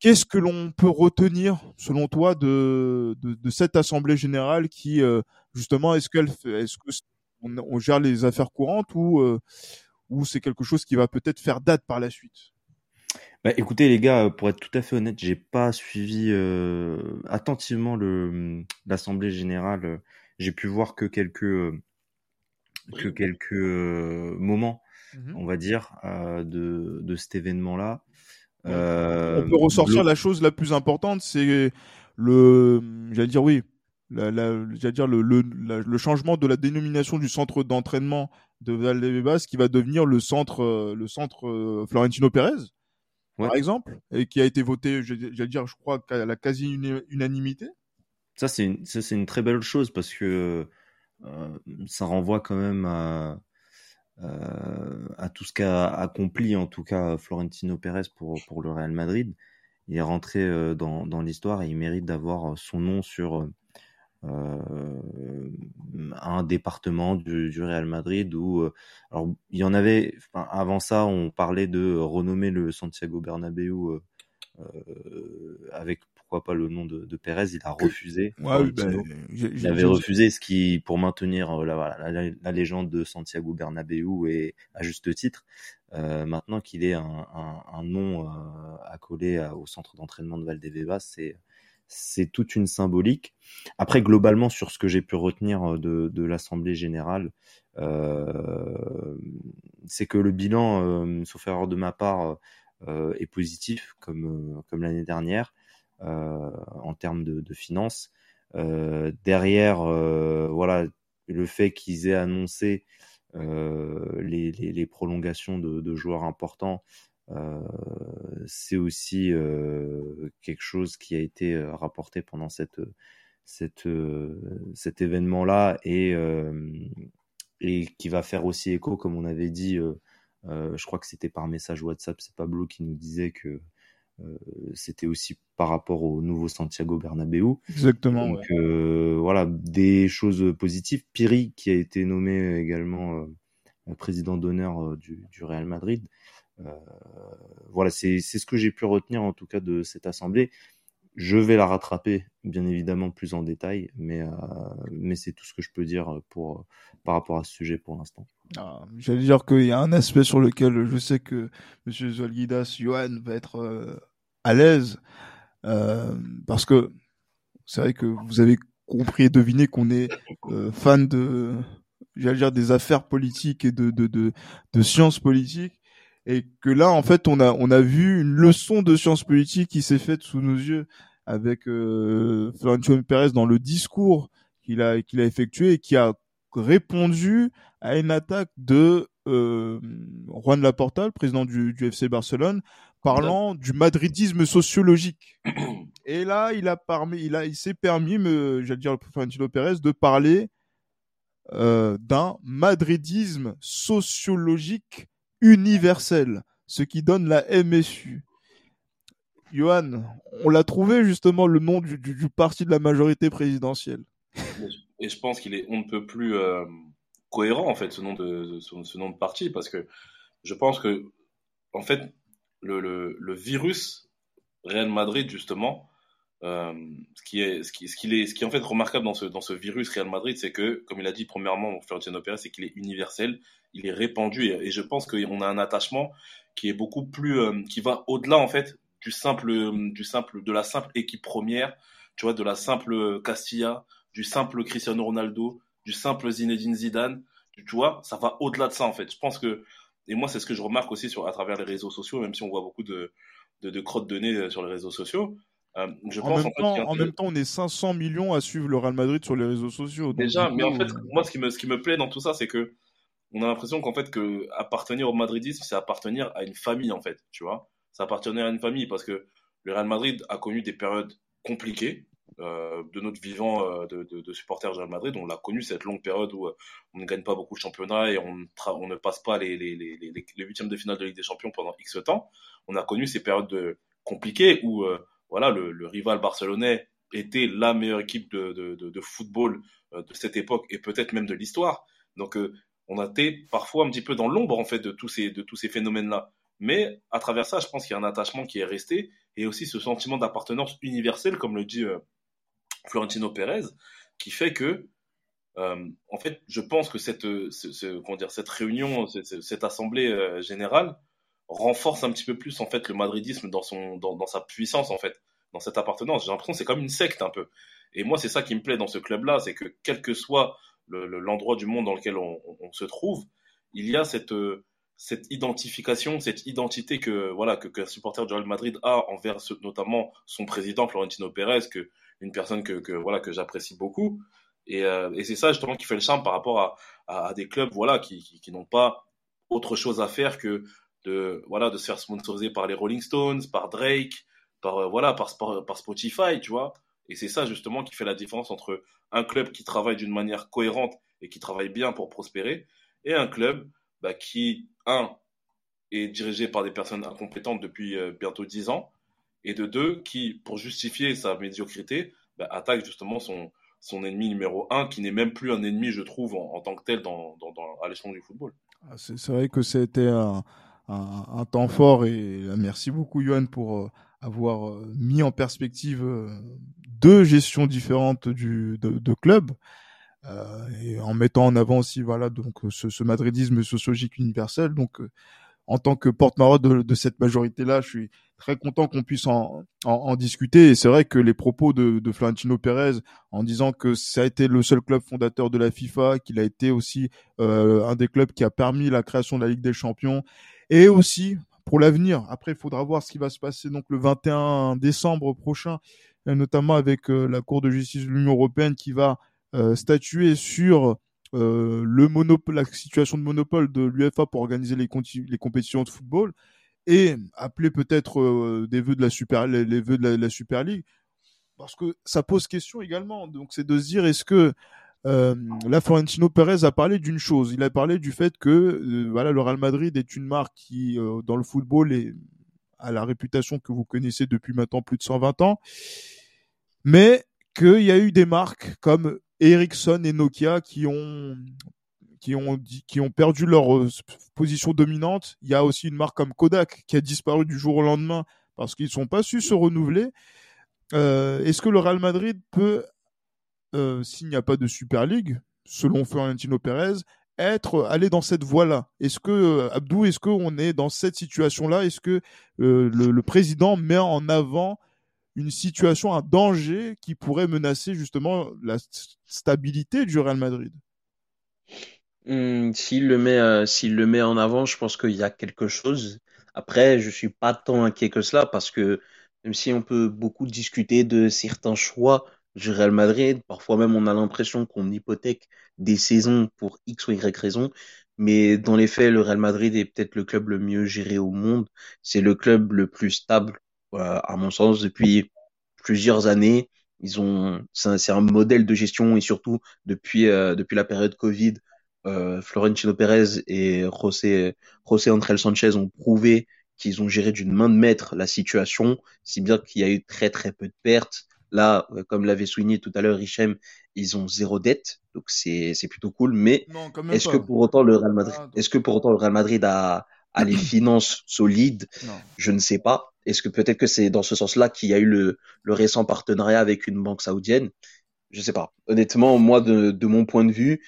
Qu'est-ce que l'on peut retenir, selon toi, de, de, cette assemblée générale qui, euh, justement, est-ce qu'elle, est-ce que on, on gère les affaires courantes ou euh, ou c'est quelque chose qui va peut-être faire date par la suite? Bah, écoutez les gars, pour être tout à fait honnête, j'ai pas suivi euh, attentivement le l'assemblée générale. J'ai pu voir que quelques euh, que quelques euh, moments, on va dire, euh, de de cet événement-là. Euh, On peut ressortir la chose la plus importante, c'est le, j'allais dire oui, la, la- j'allais dire le, le, la- le changement de la dénomination du centre d'entraînement de Valdebebas qui va devenir le centre, euh, le centre euh, Florentino Pérez, par exemple, et qui a été voté, j'allais dire, je crois, à la quasi-unanimité? Ça, c'est une, ça, c'est une très belle chose parce que euh, ça renvoie quand même à, euh, à tout ce qu'a accompli, en tout cas, Florentino Pérez pour, pour le Real Madrid. Il est rentré euh, dans, dans l'histoire et il mérite d'avoir son nom sur, un département du, du, Real Madrid où alors il y en avait avant ça on parlait de renommer le Santiago Bernabéu avec pourquoi pas le nom de, de Pérez, il a refusé. Ouais, ben, il avait refusé ce qui, pour maintenir euh, la, la, la, légende de Santiago Bernabéu et à juste titre. Euh, maintenant qu'il un, un, un nom euh, accolé au centre d'entraînement de Valdebebas, c'est c'est toute une symbolique. Après, globalement, sur ce que j'ai pu retenir euh, de, l'Assemblée générale, euh, c'est que le bilan, euh, sauf erreur de ma part, euh, est positif, comme, l'année dernière. En termes de, finances. Derrière, voilà, le fait qu'ils aient annoncé les, prolongations de, joueurs importants, c'est aussi euh, quelque chose qui a été rapporté pendant cette, cette, euh, cet événement-là et, et qui va faire aussi écho, comme on avait dit, je crois que c'était par message WhatsApp, c'est Pablo qui nous disait que euh, c'était aussi par rapport au nouveau Santiago Bernabéu. Exactement. Donc euh, voilà, des choses positives. Piri, qui a été nommé également euh, président d'honneur du, du, Real Madrid. Voilà, c'est ce que j'ai pu retenir en tout cas de cette assemblée. Je vais la rattraper, bien évidemment, plus en détail, mais, euh, mais c'est tout ce que je peux dire pour, par rapport à ce sujet pour l'instant. Ah, J'allais dire qu'il y a un aspect sur lequel je sais que M. Zolgidas, Johan, va être euh, à l'aise, euh, parce que c'est vrai que vous avez compris et deviné qu'on est euh, fan de, j'allais dire, des affaires politiques et de, de, de, de sciences politiques et que là en fait on a on a vu une leçon de sciences politiques qui s'est faite sous nos yeux avec euh, Florentino Pérez dans le discours qu'il a qu'il a effectué et qui a répondu à une attaque de euh, Juan Laporta, le président du, du FC Barcelone, parlant du madridisme sociologique. Et là, il a permis, il a, il s'est permis, j'allais dire Florentino Pérez, de parler euh, d'un madridisme sociologique universel, ce qui donne la MSU. Johan, on l'a trouvé justement le nom du, parti de la majorité présidentielle. Et je pense qu'il est on ne peut plus euh, cohérent en fait ce nom de ce, nom de parti parce que je pense que en fait le, virus Real Madrid justement euh, ce qui est ce qui ce qui est ce qui en fait remarquable dans ce dans ce virus Real Madrid c'est que comme il a dit premièrement Florentino Pérez c'est qu'il est universel il est répandu et, et je pense qu'on a un attachement qui est beaucoup plus euh, qui va au-delà en fait du simple, du simple, de la simple équipe première, tu vois, de la simple Castilla, du simple Cristiano Ronaldo, du simple Zinedine Zidane, tu vois, ça va au-delà de ça en fait. Je pense que, et moi c'est ce que je remarque aussi sur, à travers les réseaux sociaux, même si on voit beaucoup de, de, de crottes de nez euh, sur les réseaux sociaux. Euh, je en, pense, même en, temps, en même temps, on est 500 millions à suivre le Real Madrid sur les réseaux sociaux. Déjà, mais en fait, moi ce qui me, ce qui me plaît dans tout ça, c'est que on a l'impression qu'en fait que appartenir au madridisme, c'est appartenir à une famille en fait, tu vois ça appartenait à une famille parce que le Real Madrid a connu des périodes compliquées euh, de notre vivant euh, de, de, de, supporters Real Madrid. On l'a connu cette longue période où euh, on ne gagne pas beaucoup de championnats et on, on ne passe pas les, les, les, huitièmes de finale de Ligue des Champions pendant X temps. On a connu ces périodes de, compliquées où voilà le, rival barcelonais était la meilleure équipe de, de, football de cette époque et peut-être même de l'histoire. Donc on a été parfois un petit peu dans l'ombre en fait de tous ces de tous ces phénomènes là. Mais à travers ça, je pense qu'il y a un attachement qui est resté et aussi ce sentiment d'appartenance universelle, comme le dit euh, Florentino Pérez, qui fait que, euh, en fait, je pense que cette, ce, cette réunion, cette, cette assemblée euh, générale renforce un petit peu plus en fait le madridisme dans son, dans, dans sa puissance en fait, dans cette appartenance. J'ai l'impression que c'est comme une secte un peu. Et moi, c'est ça qui me plaît dans ce club-là, c'est que quel que soit l'endroit le, du monde dans lequel on, se trouve, il y a cette cette identification, cette identité que voilà que qu'un supporter du Real Madrid a envers notamment son président Florentino Pérez, que une personne que, que voilà que j'apprécie beaucoup. Et, euh, et c'est ça justement qui fait le charme par rapport à, à, des clubs voilà qui, qui, n'ont pas autre chose à faire que de voilà de se faire sponsoriser par les Rolling Stones, par Drake, par euh, voilà par, par Spotify, tu vois. Et c'est ça justement qui fait la différence entre un club qui travaille d'une manière cohérente et qui travaille bien pour prospérer et un club bah, qui, un, est dirigé par des personnes incompétentes depuis euh, bientôt dix ans, et de deux, qui, pour justifier sa médiocrité, bah, attaque justement son, son ennemi numéro un, qui n'est même plus un ennemi, je trouve, en, tant que tel dans, dans, à l'échelon du football. Ah, c'est vrai que c'était un, un, un, temps fort et merci beaucoup Yohan pour avoir mis en perspective deux gestions différentes du, de, de club. Euh, et en mettant en avant aussi voilà donc ce, ce madridisme sociologique universel donc euh, en tant que porte-parole de, de, cette majorité-là, je suis très content qu'on puisse en, en, en, discuter. Et c'est vrai que les propos de, de, Florentino Pérez en disant que ça a été le seul club fondateur de la FIFA, qu'il a été aussi euh, un des clubs qui a permis la création de la Ligue des Champions, et aussi pour l'avenir. Après, il faudra voir ce qui va se passer donc le 21 décembre prochain, notamment avec euh, la Cour de justice de l'Union européenne qui va euh, statuer sur euh, le la situation de monopole de l'UEFA pour organiser les, compétitions de football et appeler peut-être euh, des vœux de la super, les, les vœux de la, Super League, parce que ça pose question également. Donc c'est de se dire est-ce que euh, là Florentino Pérez a parlé d'une chose. Il a parlé du fait que euh, voilà le Real Madrid est une marque qui euh, dans le football est a la réputation que vous connaissez depuis maintenant plus de 120 ans, mais qu'il y a eu des marques comme Ericsson et Nokia qui ont qui ont qui ont perdu leur euh, position dominante. Il y a aussi une marque comme Kodak qui a disparu du jour au lendemain parce qu'ils sont pas su se renouveler. Euh, Est-ce que le Real Madrid peut, euh, s'il n'y a pas de Super League, selon Florentino Pérez, être aller dans cette voie-là? Est-ce que Abdou, est-ce qu'on est dans cette situation-là? Est-ce que le, président met en avant une situation, un danger qui pourrait menacer justement la stabilité du Real Madrid mmh, S'il le met, euh, le met en avant, je pense qu'il y a quelque chose. Après, je suis pas tant inquiet que cela parce que même si on peut beaucoup discuter de certains choix du Real Madrid, parfois même on a l'impression qu'on hypothèque des saisons pour X ou Y raison, mais dans les faits, le Real Madrid est peut-être le club le mieux géré au monde. C'est le club le plus stable à mon sens, depuis plusieurs années. Ils ont, c'est un, un, modèle de gestion et surtout depuis euh, depuis la période Covid, euh, Florentino Pérez et José José Andrés Sanchez ont prouvé qu'ils ont géré d'une main de maître la situation, si bien qu'il y a eu très très peu de pertes. Là, euh, comme l'avait souligné tout à l'heure Richem, ils ont zéro dette, donc c'est c'est plutôt cool. Mais est-ce que pour autant le Real Madrid, ah, est-ce que pour autant le Real Madrid a a les finances solides non. Je ne sais pas. Est-ce que peut-être que c'est dans ce sens-là qu'il y a eu le, le, récent partenariat avec une banque saoudienne? Je ne sais pas. Honnêtement, moi, de, de, mon point de vue,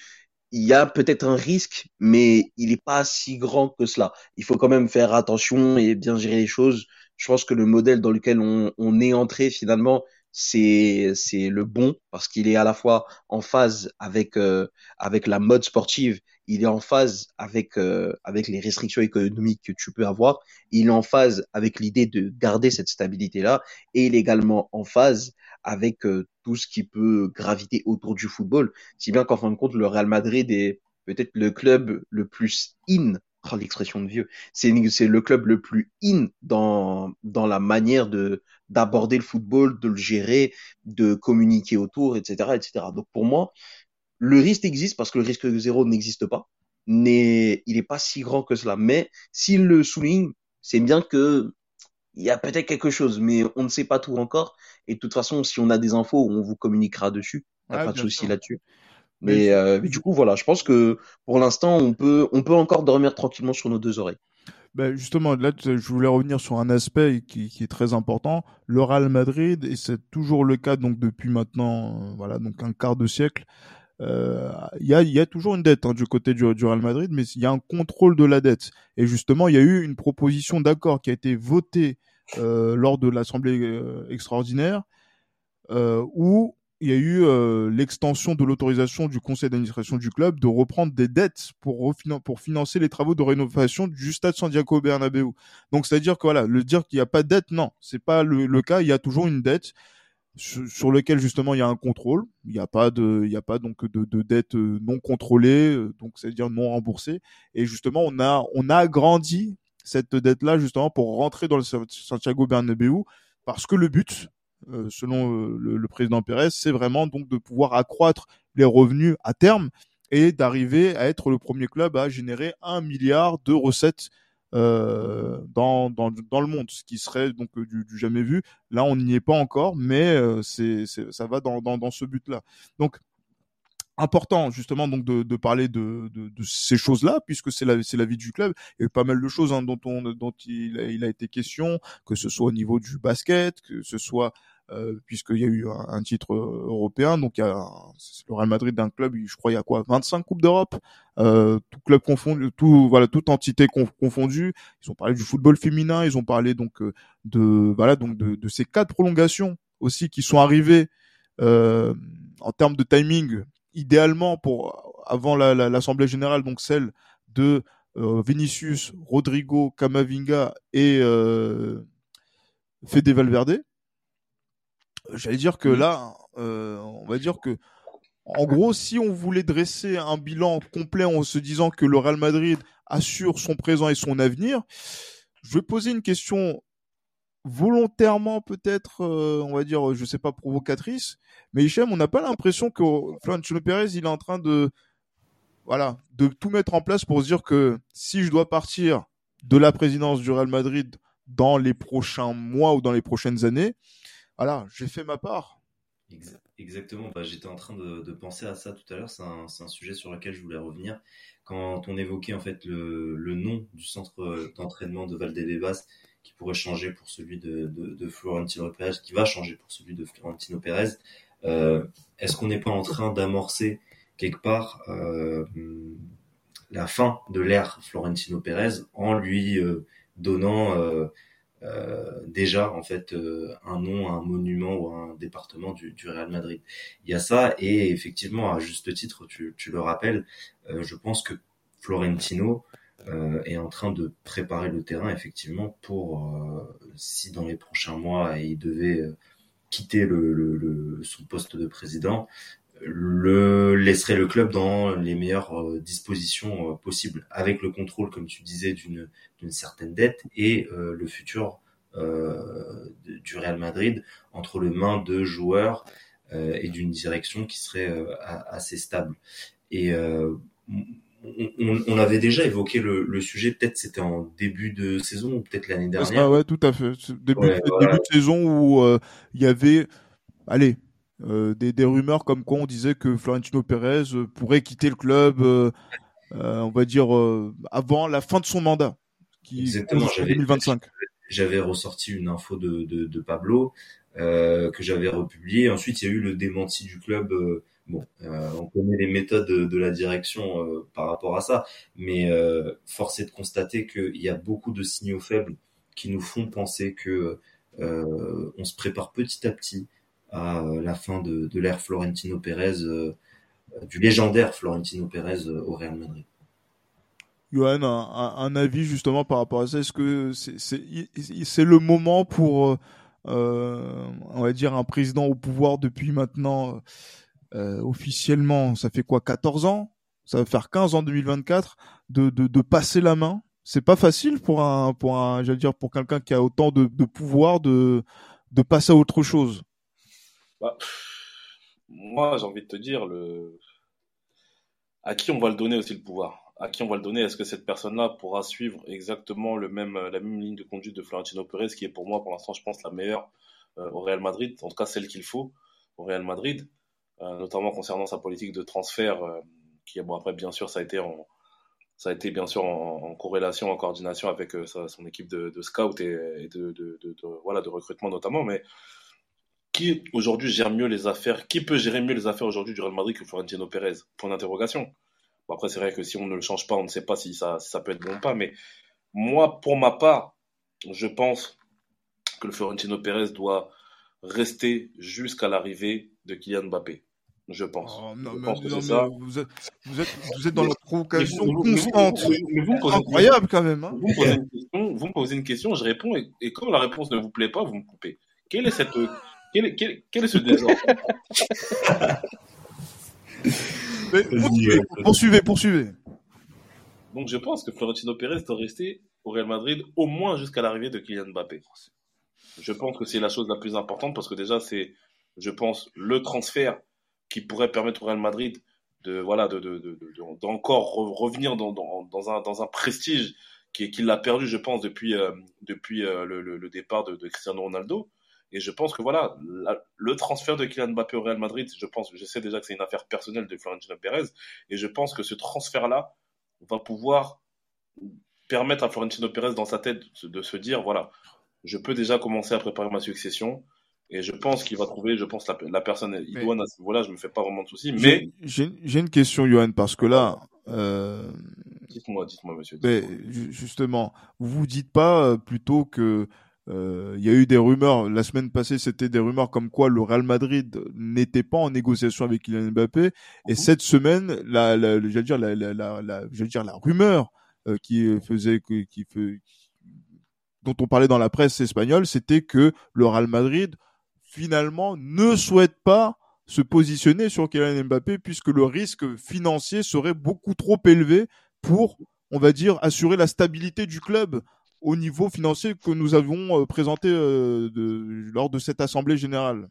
il y a peut-être un risque, mais il n'est pas si grand que cela. Il faut quand même faire attention et bien gérer les choses. Je pense que le modèle dans lequel on, on est entré finalement, c'est c'est le bon parce qu'il est à la fois en phase avec euh, avec la mode sportive, il est en phase avec euh, avec les restrictions économiques que tu peux avoir, il est en phase avec l'idée de garder cette stabilité là et il est également en phase avec euh, tout ce qui peut graviter autour du football, si bien qu'en fin de compte le Real Madrid est peut-être le club le plus in oh, l'expression de vieux, c'est c'est le club le plus in dans dans la manière de d'aborder le football, de le gérer, de communiquer autour, etc., etc. Donc pour moi, le risque existe parce que le risque zéro n'existe pas, mais il n'est pas si grand que cela. Mais s'il le souligne, c'est bien que il y a peut-être quelque chose, mais on ne sait pas tout encore. Et de toute façon, si on a des infos, on vous communiquera dessus. Pas de souci là-dessus. Mais, euh, mais, du coup, voilà, je pense que pour l'instant, on peut, on peut encore dormir tranquillement sur nos deux oreilles. Ben justement, là, je voulais revenir sur un aspect qui, qui est très important. Le Real Madrid, et c'est toujours le cas donc depuis maintenant, euh, voilà, donc un quart de siècle. Il euh, y, a, y a toujours une dette hein, du côté du, du, Real Madrid, mais il y a un contrôle de la dette. Et justement, il y a eu une proposition d'accord qui a été votée euh, lors de l'Assemblée euh, extraordinaire, euh, où il y a eu euh, l'extension de l'autorisation du conseil d'administration du club de reprendre des dettes pour, pour financer les travaux de rénovation du stade Santiago Bernabéu. Donc c'est-à-dire que voilà, le dire qu'il n'y a pas de dette, non, c'est pas le, cas. Il y a toujours une dette sur, sur lequel justement il y a un contrôle. Il n'y a pas de, il n'y a pas donc de, de dette euh, non contrôlée, euh, donc c'est-à-dire non remboursée. Et justement, on a, on a agrandi cette dette-là justement pour rentrer dans le Santiago Bernabéu parce que le but, selon euh, le, président Pérez, c'est vraiment donc de pouvoir accroître les revenus à terme et d'arriver à être le premier club à générer un milliard de recettes euh, dans, dans, dans le monde, ce qui serait donc euh, du, jamais vu. Là, on n'y est pas encore, mais euh, c'est, ça va dans, dans, ce but-là. Donc, important justement donc de, parler de, de, ces choses-là puisque c'est la c'est la vie du club il y a eu pas mal de choses hein, dont on dont il a, été question que ce soit au niveau du basket que ce soit euh, puisqu'il y a eu un, titre européen donc il y a le Real Madrid d'un club je crois il y a quoi 25 coupes d'Europe euh, tout club confondu tout voilà toute entité confondue ils ont parlé du football féminin ils ont parlé donc euh, de voilà donc de, de ces quatre prolongations aussi qui sont arrivées euh, en termes de timing idéalement pour avant l'assemblée la, générale, donc celle de euh, Vinicius, Rodrigo, Camavinga et euh, Fede Valverde. J'allais dire que là, euh, on va dire que, en gros, si on voulait dresser un bilan complet en se disant que le Real Madrid assure son présent et son avenir, je vais poser une question volontairement peut-être, euh, on va dire, je sais pas, provocatrice. Mais Hichem, on n'a pas l'impression que Florentino Pérez, il est en train de, voilà, de tout mettre en place pour se dire que si je dois partir de la présidence du Real Madrid dans les prochains mois ou dans les prochaines années, voilà, j'ai fait ma part. Exactement, bah, j'étais en train de, penser à ça tout à l'heure, c'est un, sujet sur lequel je voulais revenir. Quand on évoquait en fait le, nom du centre d'entraînement de Valdebebas, qui pourrait changer pour celui de, Florentino Pérez, qui va changer pour celui de Florentino Pérez. Euh, Est-ce qu'on n'est pas en train d'amorcer quelque part euh, la fin de l'ère Florentino Pérez en lui euh, donnant euh, euh, déjà en fait un nom, un monument ou un département du, du, Real Madrid. Il y a ça et effectivement à juste titre, tu, tu le rappelles, je pense que Florentino euh, est en train de préparer le terrain effectivement pour euh, si dans les prochains mois il devait euh, quitter le, le, le, son poste de président, le laisserait le club dans les meilleures euh, dispositions euh, possibles, avec le contrôle, comme tu disais, d'une d'une certaine dette et euh, le futur du Real Madrid entre les mains de joueurs et d'une direction qui serait assez stable. Et on, on, avait déjà évoqué le, le sujet, peut-être c'était en début de saison ou peut-être l'année dernière. Ah ouais, tout à fait. Début, ouais, voilà. début de saison où euh, il y avait, allez, euh, des, des, rumeurs comme quoi on disait que Florentino Pérez euh, pourrait quitter le club, euh, euh, on va dire, avant la fin de son mandat, qui Exactement, en 2025. J'avais ressorti une info de, de, de Pablo que j'avais republiée. Ensuite, il y a eu le démenti du club Bon, on connaît les méthodes de, de la direction par rapport à ça, mais force est de constater qu'il y a beaucoup de signaux faibles qui nous font penser que on se prépare petit à petit à la fin de, de l'ère Florentino Pérez, du légendaire Florentino Pérez au Real Madrid. Johan, un, un, avis justement par rapport à ça? Est-ce que c'est le moment pour, on va dire, un président au pouvoir depuis maintenant euh, officiellement, ça fait quoi, 14 ans? Ça va faire 15 ans en 2024 de, de, de passer la main? C'est pas facile pour un, pour un, j'allais dire, pour quelqu'un qui a autant de, de pouvoir de, de passer à autre chose. Bah, moi, j'ai envie de te dire, le... à qui on va le donner aussi le pouvoir? À qui on va le donner? Est-ce que cette personne-là pourra suivre exactement le même, la même ligne de conduite de Florentino Pérez, qui est pour moi, pour l'instant, je pense, la meilleure euh, au Real Madrid, en tout cas celle qu'il faut au Real Madrid euh, notamment concernant sa politique de transfert, euh, qui après bien sûr ça a été en ça a été bien sûr en, corrélation, en coordination avec sa, son équipe de, de scout et, et de, de, de, voilà de recrutement notamment, mais qui aujourd'hui gère mieux les affaires Qui peut gérer mieux les affaires aujourd'hui du Real Madrid que Florentino Pérez? Point d'interrogation. Bon, après, c'est vrai que si on ne le change pas, on ne sait pas si ça, si ça peut être bon ou pas. Mais moi, pour ma part, je pense que le Florentino Pérez doit rester jusqu'à l'arrivée de Kylian Mbappé je pense. Oh, non, je mais, pense que non, c'est ça. Vous êtes, vous, êtes, vous êtes dans la provocation Mais vous- constante. mais mais Incroyable quand même. Hein Vous me, posez une question, je réponds, et, et quand la réponse ne vous plaît pas, vous me coupez. Quel est, cette, quel est, quel, quel est ce désordre Mais poursuivez, poursuivez, poursuivez. Donc je pense que Florentino Pérez doit rester au Real Madrid au moins jusqu'à l'arrivée de Kylian Mbappé. Je pense que c'est la chose la plus importante parce que déjà c'est, je pense, le transfert qui pourrait permettre au Real Madrid de voilà de de de, de- d'encore re- revenir dans, dans, dans un dans un prestige qu'il l'a perdu, je pense, depuis, euh, depuis euh, le, le, départ de, de, Cristiano Ronaldo. Et je pense que voilà, le transfert de Kylian Mbappé au Real Madrid, je pense, je sais déjà que c'est une affaire personnelle de Florentino Pérez, et je pense que ce transfert-là va pouvoir permettre à Florentino Pérez dans sa tête de se dire, voilà, je peux déjà commencer à préparer ma succession. Et je pense qu'il va trouver, je pense, la, la personne idoine à ce niveau-là. Je me fais pas vraiment de soucis. Mais j'ai une question, Johan, parce que là, euh... dites-moi, dites-moi, monsieur. Mais justement, vous vous dites pas euh, plutôt que euh, il y a eu des rumeurs la semaine passée, c'était des rumeurs comme quoi le Real Madrid n'était pas en négociation avec Kylian Mbappé. Et mhm. cette semaine, la, la, dire la, la, la, la, dire la rumeur euh, qui faisait qui, qui, dont on parlait dans la presse espagnole, c'était que le Real Madrid finalement ne souhaite pas se positionner sur Kylian Mbappé puisque le risque financier serait beaucoup trop élevé pour, on va dire, assurer la stabilité du club au niveau financier que nous avons euh, présenté euh, de, lors de cette assemblée générale.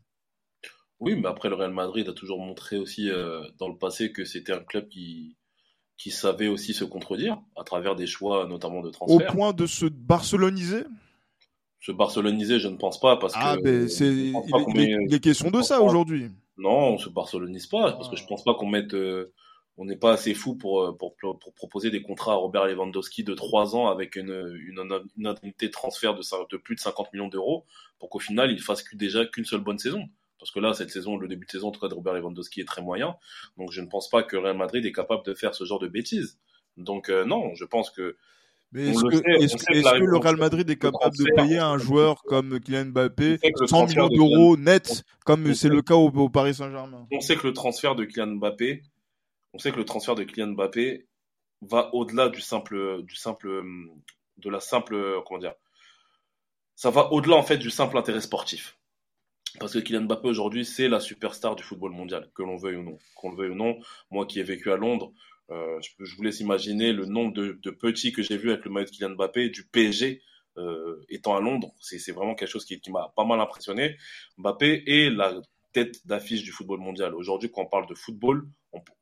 Oui, mais après le Real Madrid a toujours montré aussi euh, dans le passé que c'était un club qui qui savait aussi se contredire à travers des choix notamment de transfert. Au point de se barceloniser? Se barceloniser, je ne pense pas parce ah, que ben c'est il, est question de ça aujourd'hui. Non, on se barcelonise pas parce que je pense pas qu'on mette on n'est pas assez fou pour, pour, pour, proposer des contrats à Robert Lewandowski de 3 ans avec une, une, une indemnité de transfert de, de plus de 50 millions d'euros pour qu'au final, il fasse déjà qu'une seule bonne saison. Parce que là, cette saison, le début de saison, en tout cas, de Robert Lewandowski est très moyen. Donc, je ne pense pas que Real Madrid est capable de faire ce genre de bêtises. Donc, euh, non, je pense que. Mais est-ce que, est que, le Real Madrid est capable de payer un joueur comme Kylian Mbappé 100 millions d'euros net, comme c'est le cas au, Paris Saint-Germain? On sait que le transfert de Kylian Mbappé, on sait que le transfert de Kylian Mbappé va au-delà du simple, du simple, de la simple, comment dire, ça va au-delà en fait du simple intérêt sportif. Parce que Kylian Mbappé aujourd'hui, c'est la superstar du football mondial, que l'on veuille ou non. Qu'on le veuille ou non, moi qui ai vécu à Londres, euh, je, vous laisse imaginer le nombre de, petits que j'ai vu avec le maillot de Kylian Mbappé du PSG euh, étant à Londres. C'est vraiment quelque chose qui, qui m'a pas mal impressionné. Mbappé est la tête d'affiche du football mondial. Aujourd'hui, quand on parle de football,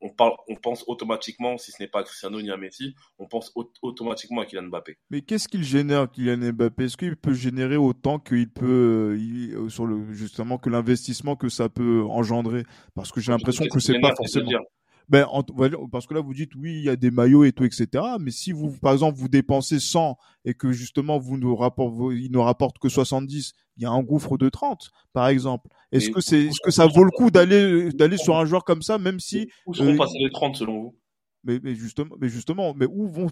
on, parle, on pense automatiquement, si ce n'est pas Cristiano ni à Messi, on pense automatiquement à Kylian Mbappé. Mais qu'est-ce qu'il génère, Kylian Mbappé? Est-ce qu'il peut générer autant qu'il peut, euh, sur le, justement, que l'investissement que ça peut engendrer? Parce que j'ai l'impression que c'est pas forcément. Ben, parce que là, vous dites, oui, il y a des maillots et tout, etc. Mais si vous, par exemple, vous dépensez 100 et que justement, vous nous rapporte, il ne rapporte que 70, il y a un gouffre de 30, par exemple. Est-ce que c'est, est-ce que ça vaut le coup d'aller, d'aller sur un joueur comme ça, même si. Où seront euh, passés les 30 selon vous? Mais, mais, justement, mais justement, mais où vont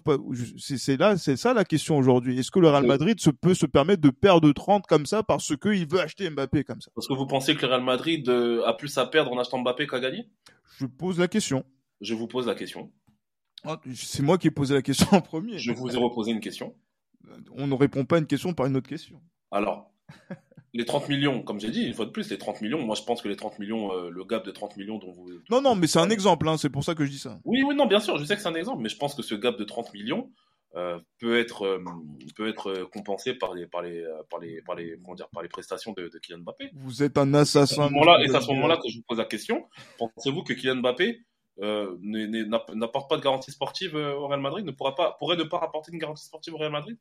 c'est là, c'est ça la question aujourd'hui. Est-ce que le Real Madrid se peut se permettre de perdre 30 comme ça parce qu'il veut acheter Mbappé comme ça? Parce que vous pensez que le Real Madrid euh, a plus à perdre en achetant Mbappé qu'à gagner? Je pose la question. Je vous pose la question. Ah, c'est moi qui ai posé la question en premier. Je vous ai reposé une question. On ne répond pas à une question par une autre question. Alors, les 30 millions, comme j'ai dit, une fois de plus, les 30 millions, moi je pense que les 30 millions, euh, le gap de 30 millions dont vous... Non, non, mais c'est un exemple, hein, c'est pour ça que je dis ça. Oui, oui, non, bien sûr, je sais que c'est un exemple, mais je pense que ce gap de 30 millions euh, peut être, euh, peut être compensé par les, par les, par les, par les, comment dire, par les prestations de, de Kylian Mbappé. Vous êtes un assassin. Et c'est à ce moment-là que je vous pose la question. Pensez-vous que Kylian Mbappé euh, n'apporte pas de garantie sportive euh, au Real Madrid, ne pourra pas, pourrait ne pas rapporter une garantie sportive au Real Madrid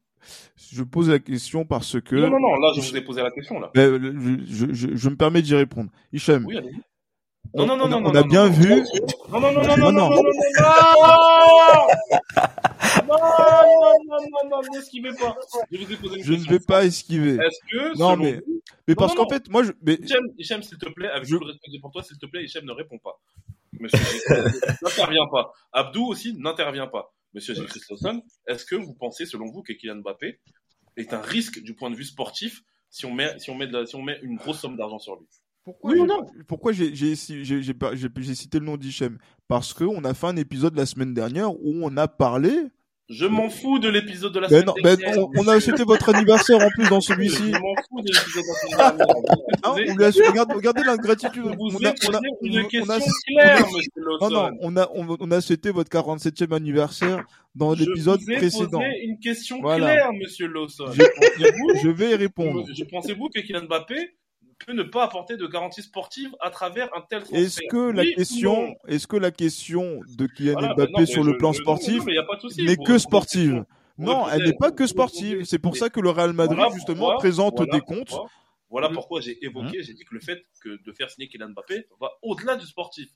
Je pose la question parce que. Non, non, non, là, je vous ai posé la question, là. je, je, je, me permets d'y répondre. Hichem. Oui, non, non, non, non, on a bien vu. Non, non, non, non, non, non, non, non, non, non, non, non, n'esquivez pas. Je ne vais pas esquiver. Est-ce que, non, mais, mais parce qu'en fait, moi, je. Hichem, s'il te plaît, avec tout le respect pour toi, s'il te plaît, Hichem ne répond pas. Monsieur n'intervient pas. Abdou aussi n'intervient pas. Monsieur Gilles est-ce que vous pensez, selon vous, que Kylian Mbappé est un risque du point de vue sportif si on met, si on met, si on met une grosse somme d'argent sur lui? Pourquoi Pourquoi j'ai cité le nom d'Hichem? Parce qu'on a fait un épisode la semaine dernière où on a parlé je m'en fous de l'épisode de la ben semaine ben dernière. on, a acheté votre anniversaire en plus dans celui-ci. Je m'en fous de l'épisode de la semaine dernière. Ah, regarde, regardez l'ingratitude. Vous on a, on a, une question claire, monsieur Non, non, on a, on, a acheté votre 47e anniversaire dans l'épisode précédent. Je une question claire, monsieur Lawson. Je, je vais y répondre. Je pensez-vous que Kylian Mbappé peut ne pas apporter de garantie sportive à travers un tel transfert. Est-ce que la question, est-ce que la question de Kylian Mbappé sur le plan sportif n'est que sportive Non, elle n'est pas que sportive. C'est pour ça que le Real Madrid, voilà justement, pourquoi- présente voilà des comptes. pourquoi- Voilà Mm. pourquoi j'ai évoqué, j'ai dit que le fait que de faire signer Kylian Mbappé va au-delà du sportif.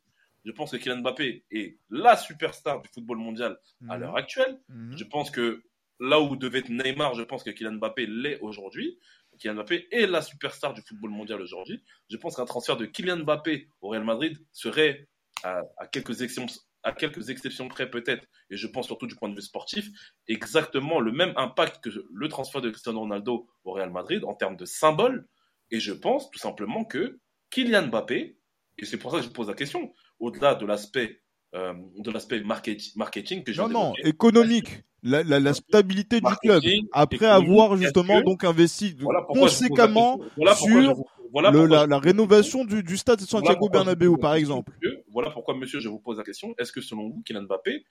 Je pense que Kylian Mbappé est la superstar du football mondial à Mhm. l'heure actuelle. Mhm. Je pense que là où devait être Neymar, je pense que Kylian Mbappé l'est aujourd'hui. Kylian Mbappé est la superstar du football mondial aujourd'hui. Je pense qu'un transfert de Kylian Mbappé au Real Madrid serait, à, à quelques exceptions, à quelques exceptions près peut-être, et je pense surtout du point de vue sportif, exactement le même impact que le transfert de Cristiano Ronaldo au Real Madrid en termes de symbole. Et je pense tout simplement que Kylian Mbappé, et c'est pour ça que je pose la question, au-delà de l'aspect euh, de l'aspect market- marketing que je Non, non, économique. La, la, la stabilité du club. Après avoir justement donc investi Voilà conséquemment. Voilà sur voilà le- la, rénovation du, du stade de voilà Santiago vous Bernabéu, par exemple. monsieur. Voilà pourquoi, monsieur, je vous pose la question. Est-ce que selon vous, Kylian Mbappé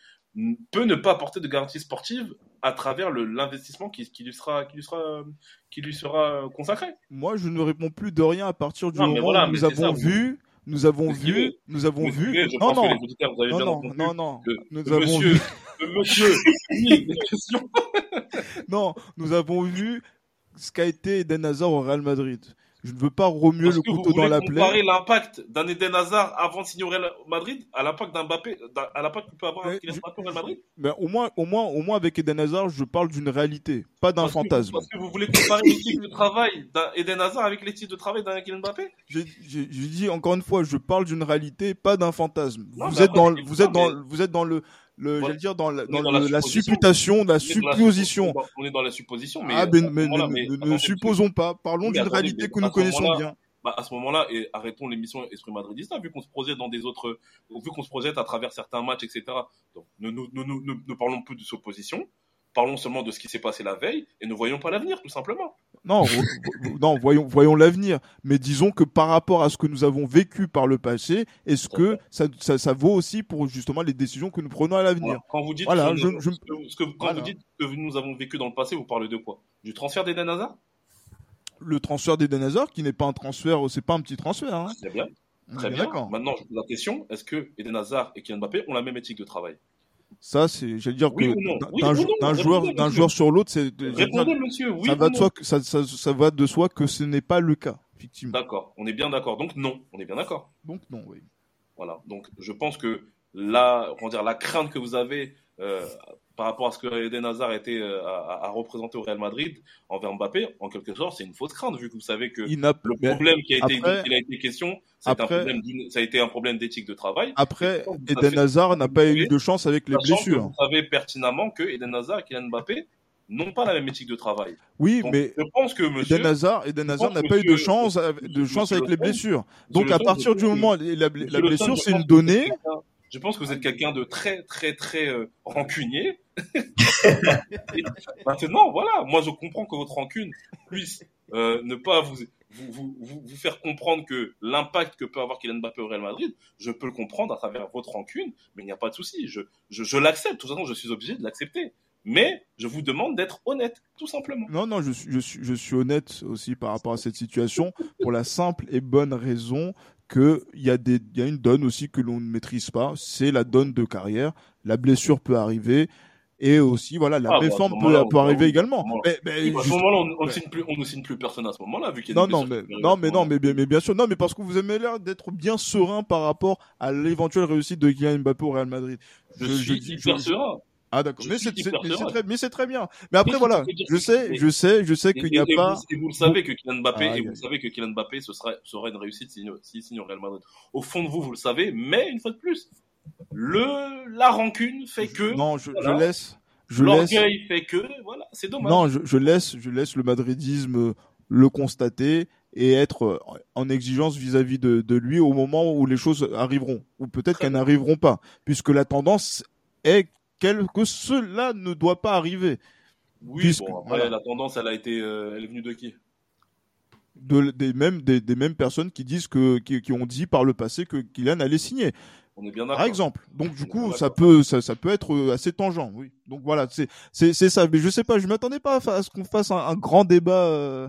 peut ne pas apporter de garantie sportive à travers l'investissement qui, qui lui sera, qui lui sera, qui lui sera consacré? Moi, je ne réponds plus de rien à partir du Non, moment voilà, où nous ça, avons vu, nous avons vu, nous avons Vous vu. Non, non, non, non, non, non. Nous le avons monsieur, vu, le monsieur, oui, non, nous avons vu ce qu'a été Eden Hazard au Real Madrid. Je ne veux pas remuer Parce le couteau dans voulez la comparer plaie. l'impact d'un Eden Hazard avant de signer au Real Madrid à l'impact d'un Mbappé, à l'impact que peut avoir je- Mbappé au Real Madrid? Mais au moins, au moins, au moins avec Eden Hazard, je parle d'une réalité, pas d'un Parce que- fantasme. Parce que vous voulez comparer l'éthique de travail d'un Eden Hazard avec l'éthique de travail d'un Kylian Mbappé? J'ai dit encore une fois, je parle d'une réalité, pas d'un fantasme. Non, vous êtes après, dans, vous êtes dans, vous êtes dans le, le, Voilà. dire dans, la, dans dans la le- la supposition. supputation, la supposition. On est dans la supposition, mais. ah ben, mais, ne- mais ne- ne attendez, supposons pas. Parlons d'une réalité que nous connaissons bien. bah, à ce moment-là, et arrêtons l'émission Esprit Madridista, vu qu'on se projette dans des autres, vu qu'on se projette à travers certains matchs, etc. Donc, ne, ne, ne, ne, ne parlons plus de supposition, parlons seulement de ce qui s'est passé la veille et ne voyons pas l'avenir, tout simplement. Non, non, voyons, voyons l'avenir. Mais disons que par rapport à ce que nous avons vécu par le passé, est-ce que ça, ça, ça vaut aussi pour justement les décisions que nous prenons à l'avenir? Quand vous dites, Voilà, que, je- nous- je- ce que- ce que- quand Voilà. vous dites que nous avons vécu dans le passé, vous parlez de quoi? Du transfert d'Eden Hazard? Le transfert d'Eden Hazard, qui n'est pas un transfert, c'est pas un petit transfert. Hein. Très bien. Très bien. Maintenant, je pose la question est-ce que Eden Hazard et Kylian Mbappé ont la même éthique de travail? Ça, c'est, j'allais dire Oui que d'un- Oui jou- joueur, d'un monsieur. joueur sur l'autre, c'est. Oui ça va de soi que ça, ça, ça va de soi que ce n'est pas le cas, effectivement. D'accord. On est bien d'accord. Donc non, on est bien d'accord. Donc non, oui. Voilà. Donc je pense que la, comment dire, la crainte que vous avez euh, par rapport à ce que Eden Hazard était euh, à, à représenter au Real Madrid envers Mbappé, en quelque sorte, c'est une fausse crainte vu que vous savez que Il le problème qui a été, après- il a été question, c'est un après- problème, ça a été un problème d'éthique de travail. après, Eden Hazard n'a pas eu de chance avec les blessures. Vous savez pertinemment que Eden Hazard et Kylian Mbappé n'ont pas la même éthique de travail. Oui, Donc, mais je pense que monsieur, Eden Hazard, Eden Hazard pense n'a pas eu de chance, avec- de chance avec Le les blessures. Donc à partir du moment, que- la, blessure, c'est une donnée. Je pense que vous êtes quelqu'un de très, très, très euh, rancunier. Maintenant, voilà, moi je comprends que votre rancune puisse euh, ne pas vous, vous, vous, vous, vous faire comprendre que l'impact que peut avoir Kylian Mbappé au Real Madrid, je peux le comprendre à travers votre rancune, mais il n'y a pas de souci. Je, je, je l'accepte. De toute façon, je suis obligé de l'accepter. Mais je vous demande d'être honnête, tout simplement. Non, non, je suis, je, suis, je suis honnête aussi par rapport à cette situation pour la simple et bonne raison qu'il y, a des- il y a une donne aussi que l'on ne maîtrise pas, c'est la donne de carrière. La blessure peut arriver et aussi, voilà, la Ah, bah, méforme peut, moment-là, peut on- arriver on- également. on- Mais, mais Oui, bah, à ce moment-là, on, ne signe plus, on ne signe plus personne à ce moment-là, vu qu'il y a Non, non, mais, non, mais non, mais bien, mais bien sûr, non, mais parce que vous aimez l'air d'être bien serein par rapport à l'éventuelle réussite de Kylian Mbappé au Real Madrid. Je, je- suis je- hyper je- serein. Ah d'accord, mais c'est très, bien. Mais après Mais voilà, je sais, je sais, je sais qu'il n'y a et- pas. vous, et vous le savez que Kylian Mbappé, Ah, et vous savez que Kylian Mbappé, ce serait, serait une réussite s'il s'il signe au Real Madrid. Au fond de vous, vous le savez, mais une fois de plus, le, la rancune fait que, Non, je, voilà. je laisse, je laisse. l'orgueil fait que, voilà, c'est dommage. Non, je, je laisse, je laisse le madridisme le constater et être en exigence vis-à-vis de, de lui au moment où les choses arriveront, ou peut-être qu'elles n'arriveront pas, puisque la tendance est qu'elle- que cela ne doit pas arriver. oui, puisque- bon, après, voilà. la tendance, elle a été, euh, elle est venue de qui? De, des, mêmes, des, des mêmes personnes qui disent que, qui, qui ont dit par le passé que Kylian allait signer, On est bien par exemple. Donc du coup, ça peut, ça, ça peut être euh, assez tangent, oui. Donc voilà, c'est, c'est, ça. Mais je sais pas, je m'attendais pas à à ce qu'on fasse un, un grand débat euh,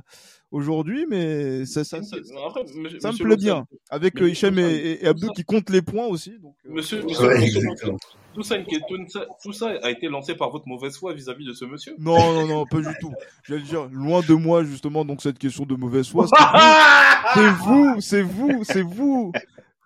aujourd'hui, mais ça, ça, ça, Après, monsieur- ça me plaît bien. Avec euh, Hichem et, et- et Abdou qui comptent les points aussi. Donc, euh, Monsieur, monsieur, Ouais, tout ça, tout a été lancé par votre mauvaise foi vis-à-vis de ce monsieur? Non, non, non, pas du tout. J'allais dire, loin de moi, justement, donc cette question de mauvaise foi. C'est vous, c'est vous, c'est vous,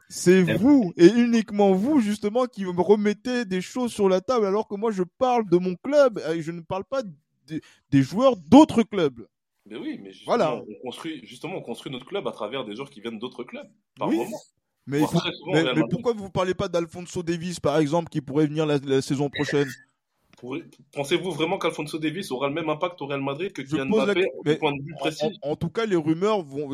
c'est vous, et uniquement vous, justement, qui me remettez des choses sur la table, alors que moi, je parle de mon club, et je ne parle pas des, des joueurs d'autres clubs. Mais oui, mais justement, Voilà. on construit, justement, on construit notre club à travers des joueurs qui viennent d'autres clubs, par Oui. moment. Mais, faut- souvent, pourquoi vous parlez pas d'Alfonso Davis, par exemple, qui pourrait venir la, la saison prochaine? Pensez-vous vraiment qu'Alfonso Davis aura le même impact au Real Madrid que Kylian la- Mbappé mais du point de vue en, précis en- en tout cas, les rumeurs vont,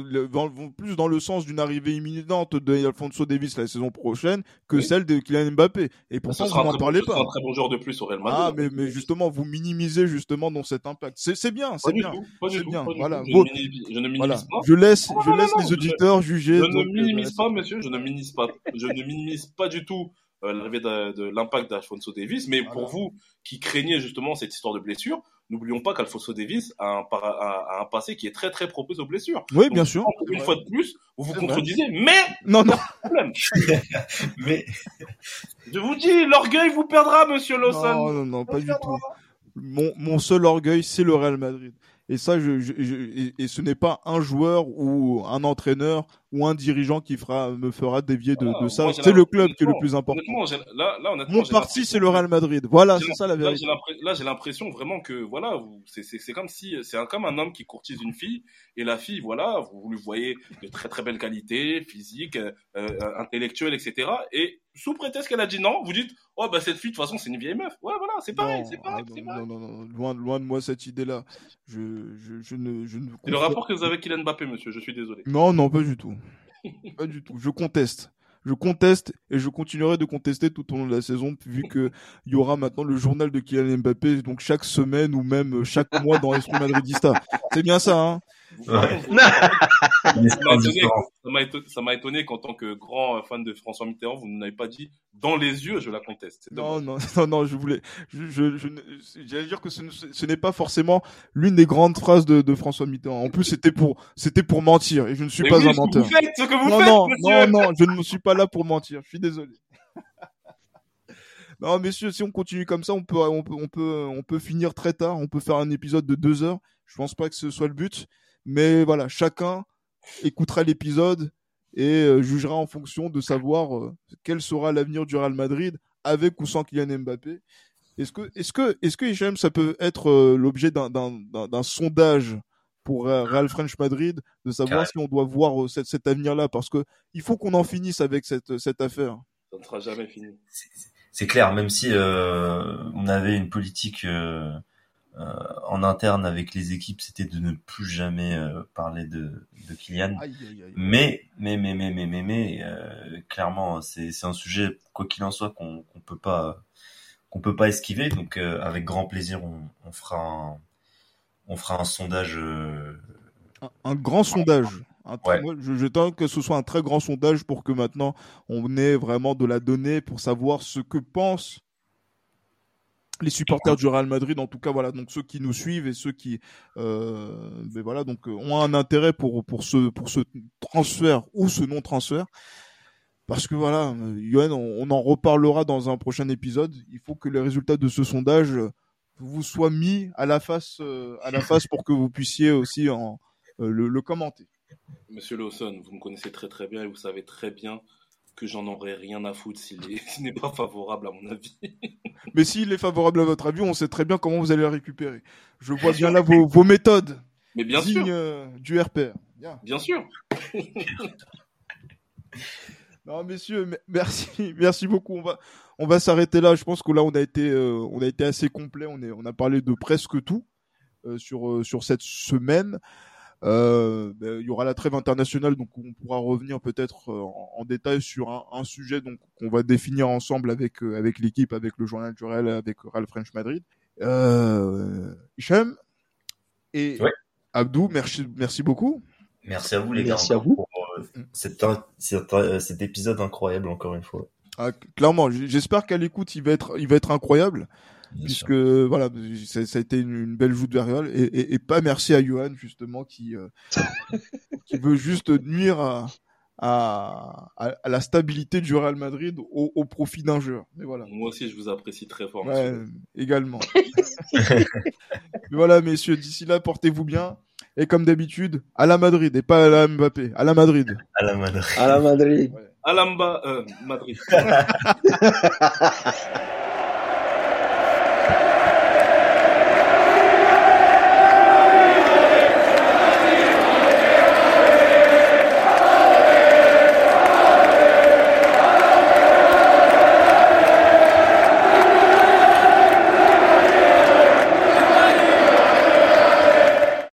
plus dans le sens d'une arrivée imminente d'Alfonso Davis la saison prochaine que Oui. celle de Kylian Mbappé. Et Ce pourtant, sera vous n'en bon- parlez pas. un très bon joueur de plus au Real Madrid. Ah, mais, mais justement, vous minimisez justement dans cet impact. C'est bien, c'est bien. C'est bien, voilà. Je, minimise, je ne minimise Voilà. pas. Je laisse, Non, je non, laisse non, les je- auditeurs juger. Je ne euh, minimise pas, monsieur, je ne minimise pas, je ne minimise pas du tout euh, l'arrivée de, de l'impact d'Alfonso Davis, mais Voilà. pour vous qui craignez justement cette histoire de blessure, n'oublions pas qu'Alfonso Davis a un, para- a- a un passé qui est très très propice aux blessures. Oui, Donc, bien sûr. Une fois de plus, vous vous contredisez, mais Non, non, problème. Mais Je vous dis, l'orgueil vous perdra, monsieur Lawson. non, non, non, pas du tout. Mon, mon seul orgueil, c'est le Real Madrid. Et ça, je, je- je- et, et ce n'est pas un joueur ou un entraîneur ou un dirigeant qui fera, me fera dévier de, ça. C'est le club qui est le plus important. Là, là, Mon parti, c'est le Real Madrid. Voilà, c'est ça la vérité. Là, j'ai l'impression- vraiment que voilà, c'est- comme si c'est un, comme un homme qui courtise une fille et la fille, voilà, vous, vous lui voyez de très très belles qualités, physiques, euh, euh, intellectuelles, etc. Et sous prétexte qu'elle a dit non, vous dites oh bah cette fille de toute façon c'est une vieille meuf. Ouais voilà, c'est pareil, c'est pareil, ah, non, pareil. non, non, non, loin, loin de moi cette idée-là. Je, je, je ne, je ne. C'est le rapport que vous avez avec Kylian Mbappé, monsieur. Je suis désolé. Non, non, pas du tout. Pas du tout. Je conteste. Je conteste et je continuerai de contester tout au long de la saison, vu que il y aura maintenant le journal de Kylian Mbappé, donc chaque semaine ou même chaque mois dans Esprit Madridista. C'est bien ça, hein? Ouais. Ça m'a étonné, qu'en tant que grand fan de François Mitterrand, vous n'avez pas dit dans les yeux, je la conteste. Non, non, non, non, je voulais, je, je, je ne- j'allais dire que ce, ne- ce n'est pas forcément l'une des grandes phrases de, de François Mitterrand. En plus, c'était pour, c'était pour mentir et je ne suis Mais pas oui, un menteur. vous faites, ce que vous non, faites, non, monsieur. non, non, je ne suis pas là pour mentir. Je suis désolé. non, messieurs, si on continue comme ça, on peut, on peut, on peut, on peut finir très tard. On peut faire un épisode de deux heures. Je pense pas que ce soit le but, mais voilà, chacun écoutera l'épisode et euh, jugera en fonction de savoir euh, quel sera l'avenir du Real Madrid avec ou sans Kylian Mbappé. Est-ce que, est-ce que, est-ce que Hichem, ça peut être euh, l'objet d'un, d'un, d'un, d'un sondage pour Real French Madrid de savoir Carré. si on doit voir cet, cet avenir-là? Parce que il faut qu'on en finisse avec cette, cette affaire. Ça ne sera jamais fini. C'est clair, même si euh, on avait une politique euh, en interne avec les équipes, c'était de ne plus jamais euh, parler de, de Kylian. Aïe, aïe, aïe. Mais, mais, mais, mais, mais, mais, mais euh, clairement, c'est c'est un sujet, quoi qu'il en soit, qu'on qu'on peut pas qu'on peut pas esquiver. Donc, euh, avec grand plaisir, on, on fera un on fera un sondage. euh, Un, un grand sondage. Un très- Ouais. je, que ce soit un très grand sondage pour que maintenant on ait vraiment de la donnée pour savoir ce que pensent les supporters du Real Madrid, en tout cas voilà, donc ceux qui nous suivent et ceux qui, euh, ben voilà, donc euh, ont un intérêt pour pour ce pour ce transfert ou ce non transfert, parce que voilà, euh, Yoann, on, on en reparlera dans un prochain épisode. Il faut que les résultats de ce sondage euh, vous soient mis à la face euh, à la face pour que vous puissiez aussi euh, le commenter. Monsieur Lawson, vous me connaissez très très bien et vous savez très bien que j'en aurais rien à foutre s'il est- s'il n'est pas favorable à mon avis. Mais s'il est favorable à votre avis, on sait très bien comment vous allez le récupérer. Je vois bien là vos, vos méthodes Mais bien dignes sûr, euh, du RPR. Bien. bien sûr. Non, messieurs, me- merci, merci beaucoup. On va, on va s'arrêter là. Je pense que là, on a été, euh, on a été assez complet. On est, on a parlé de presque tout euh, sur euh, sur cette semaine. Euh, ben, il y aura la trêve internationale, donc on pourra revenir peut-être euh, en, en détail sur un, un sujet donc qu'on va définir ensemble avec euh, avec l'équipe, avec le journal du Real, avec Real French Madrid. Euh, Hichem et Ouais. Abdou, merci, merci beaucoup. Merci à vous les Merci gars à encore vous. pour euh, cet, cet, euh, cet épisode incroyable encore une fois. Ah, clairement, j'espère qu'à l'écoute, il va être, il va être incroyable. Bien puisque voilà, ça, ça a été une, une belle joue de Verriol et, et, et pas merci à Johan justement qui euh, qui veut juste nuire à, à, à- à la stabilité du Real Madrid au, au profit d'un joueur. Mais voilà. Moi aussi, je vous apprécie très fort. Ouais, également. Mais voilà, messieurs, d'ici là, portez-vous bien. Et comme d'habitude, à la Madrid et pas à la Mbappé, à la Madrid. À la Madrid. À la Madrid. Alamba, euh, Madrid.